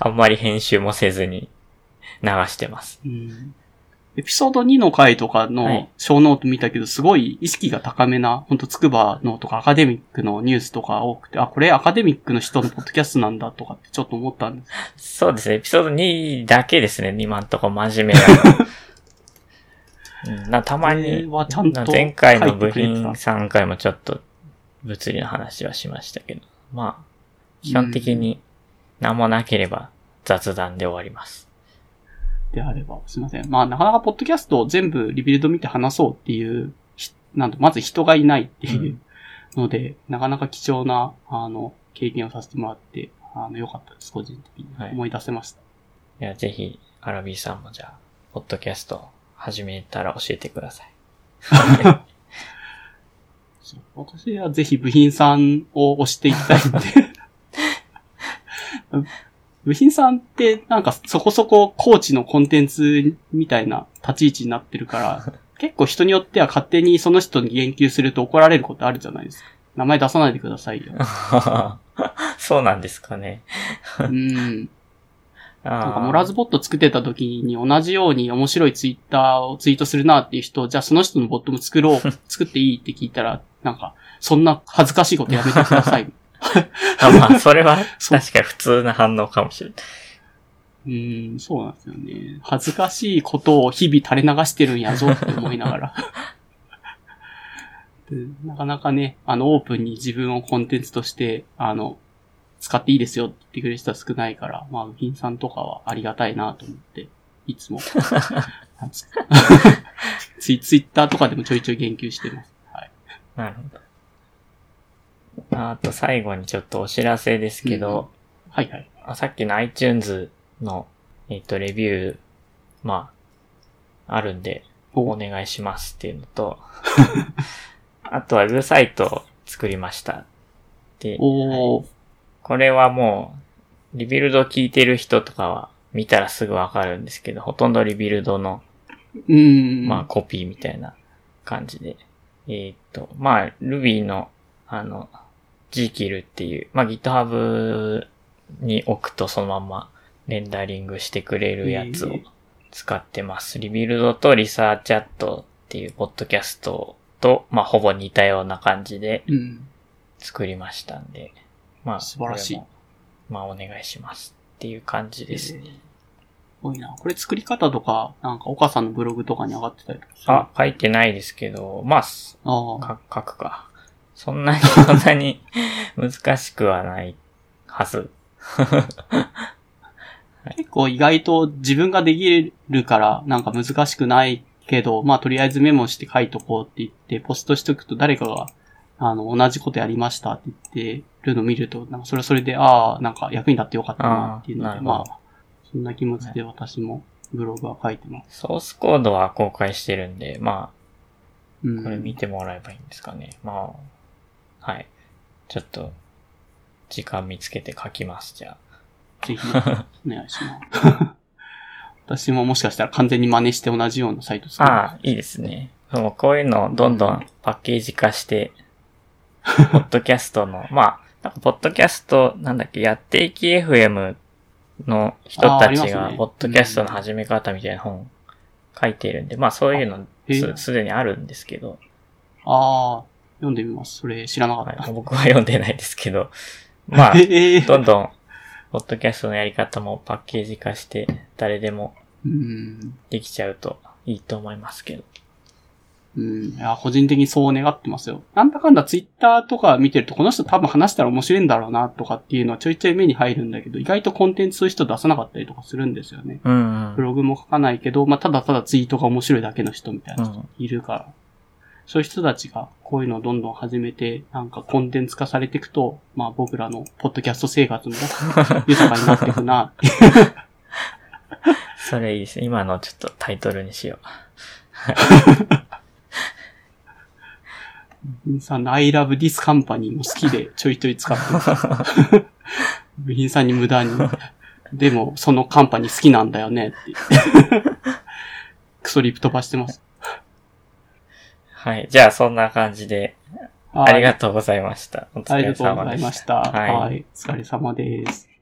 あんまり編集もせずに流してます。うん。エピソード2の回とかはの show note 見たけど、すごい意識が高めな、本当つくばのとかアカデミックのニュースとか多くて、あ、これアカデミックの人のポッドキャストなんだとかってちょっと思ったんです。そうですね。エピソード2だけですね。今んとこ真面目なの。うん、なたまに、はちゃんとな前回の部品さん回もちょっと物理の話はしましたけど。まあ、基本的に何もなければ雑談で終わります。であれば、すいません。まあ、なかなかポッドキャストを全部リビルド見て話そうっていう、ひなんと、まず人がいないっていうので、なかなか貴重な、あの、経験をさせてもらって、あの、良かったです、個人的に。はい思い出せました。いや、ぜひ、アラビーさんもじゃあ、ポッドキャスト始めたら教えてください。私はぜひ部品さんを押していきたいんで。部品さんってなんかそこそこコーチのコンテンツみたいな立ち位置になってるから、結構人によっては勝手にその人に言及すると怒られることあるじゃないですか。名前出さないでくださいよ。そうなんですかね。うん。ななんかモラーズボット作ってた時に同じように面白いツイッターをツイートするなっていう人、じゃあその人のボットも作ろう、作っていいって聞いたら、なんか、そんな恥ずかしいことやめてください。あまあ、それは 確かに普通な反応かもしれない。うーん、そうなんですよね。恥ずかしいことを日々垂れ流してるんやぞって思いながら。でなかなかね、あの、オープンに自分をコンテンツとして、あの、使っていいですよって言ってくれる人は少ないから、まあ、部品さんとかはありがたいなと思って、いつも、ツイツイッターとかでもちょいちょい言及してます。はい。なるほど。あと最後にちょっとお知らせですけど、はいはい。あさっきの iTunes の、えっ、と、レビュー、まあ、あるんで、おお願いしますっていうのと、あとはウェブサイトを作りました。で、おー、これはもう、 Rebuild 聞いてる人とかは見たらすぐわかるんですけど、ほとんど Rebuild のうーん。まあ、コピーみたいな感じで。えーっと、まあ、Ruby の、あの、 Jekyll っていう、まあ、GitHub に置くとそのままレンダリングしてくれるやつを使ってます。 Rebuild と Researchat っていうポッドキャストと、まあ、ほぼ似たような感じでうん。作りましたんで、まあ、素晴らしいまあ、お願いしますっていう感じですね。すごいな。これ作り方とか、なんか、岡さんのブログとかに上がってたりとかあ、書いてないですけど、まあ、すあ書くか。そんなに、そんなに 難しくはないはず。結構意外と自分ができるからなんか難しくないけど、まあとりあえずメモして書いとこうって言って、ポストしとくと誰かが、あの、同じことやりましたって言ってるのを見ると、なんかそれはそれで、ああ、なんか役に立ってよかったなっていうので、まあ、そんな気持ちで私もブログは書いてます。ソースコードは公開してるんで、まうん。あ、これ見てもらえばいいんですかね。まあ、はい。ちょっと、時間見つけて書きます、じゃぜひ、お願いします。私ももしかしたら完全に真似して同じようなサイト作あ。る。ああ、いいですね。もうこういうのをどんどんパッケージ化して、ポッドキャストの、まあ、なんかポッドキャスト、なんだっけ、やっていき FM の人たちが、ポッドキャストの始め方みたいな本書いてるんで、まあそういうのすすでにあるんですけど、ああ、読んでみます。それ知らなかった。はい、僕は読んでないですけど、まあ、ええどんどん、ポッドキャストのやり方もパッケージ化して、誰でもうん。できちゃうといいと思いますけど。うん。いや、個人的にそう願ってますよ。なんだかんだツイッターとか見てると、この人多分話したら面白いんだろうなとかっていうのはちょいちょい目に入るんだけど、意外とコンテンツそういう人出さなかったりとかするんですよね。うん、うん。ブログも書かないけど、まあ、ただただツイートが面白いだけの人みたいな人うんいるから。そういう人たちがこういうのをどんどん始めて、なんかコンテンツ化されていくと、まあ僕らのポッドキャスト生活も 豊かになっていくなって それいいですね。今のちょっとタイトルにしよ部品 さんの I love this company も好きでちょいちょい使ってます。部品さんに無駄に。でも、そのカンパニー好きなんだよねって言って。クソリプ飛ばしてます。う。はい。じゃあそんな感じで、ありがとうございました。お疲ありれがとうござ様でし。いましたた。はいはい。お疲れ様です。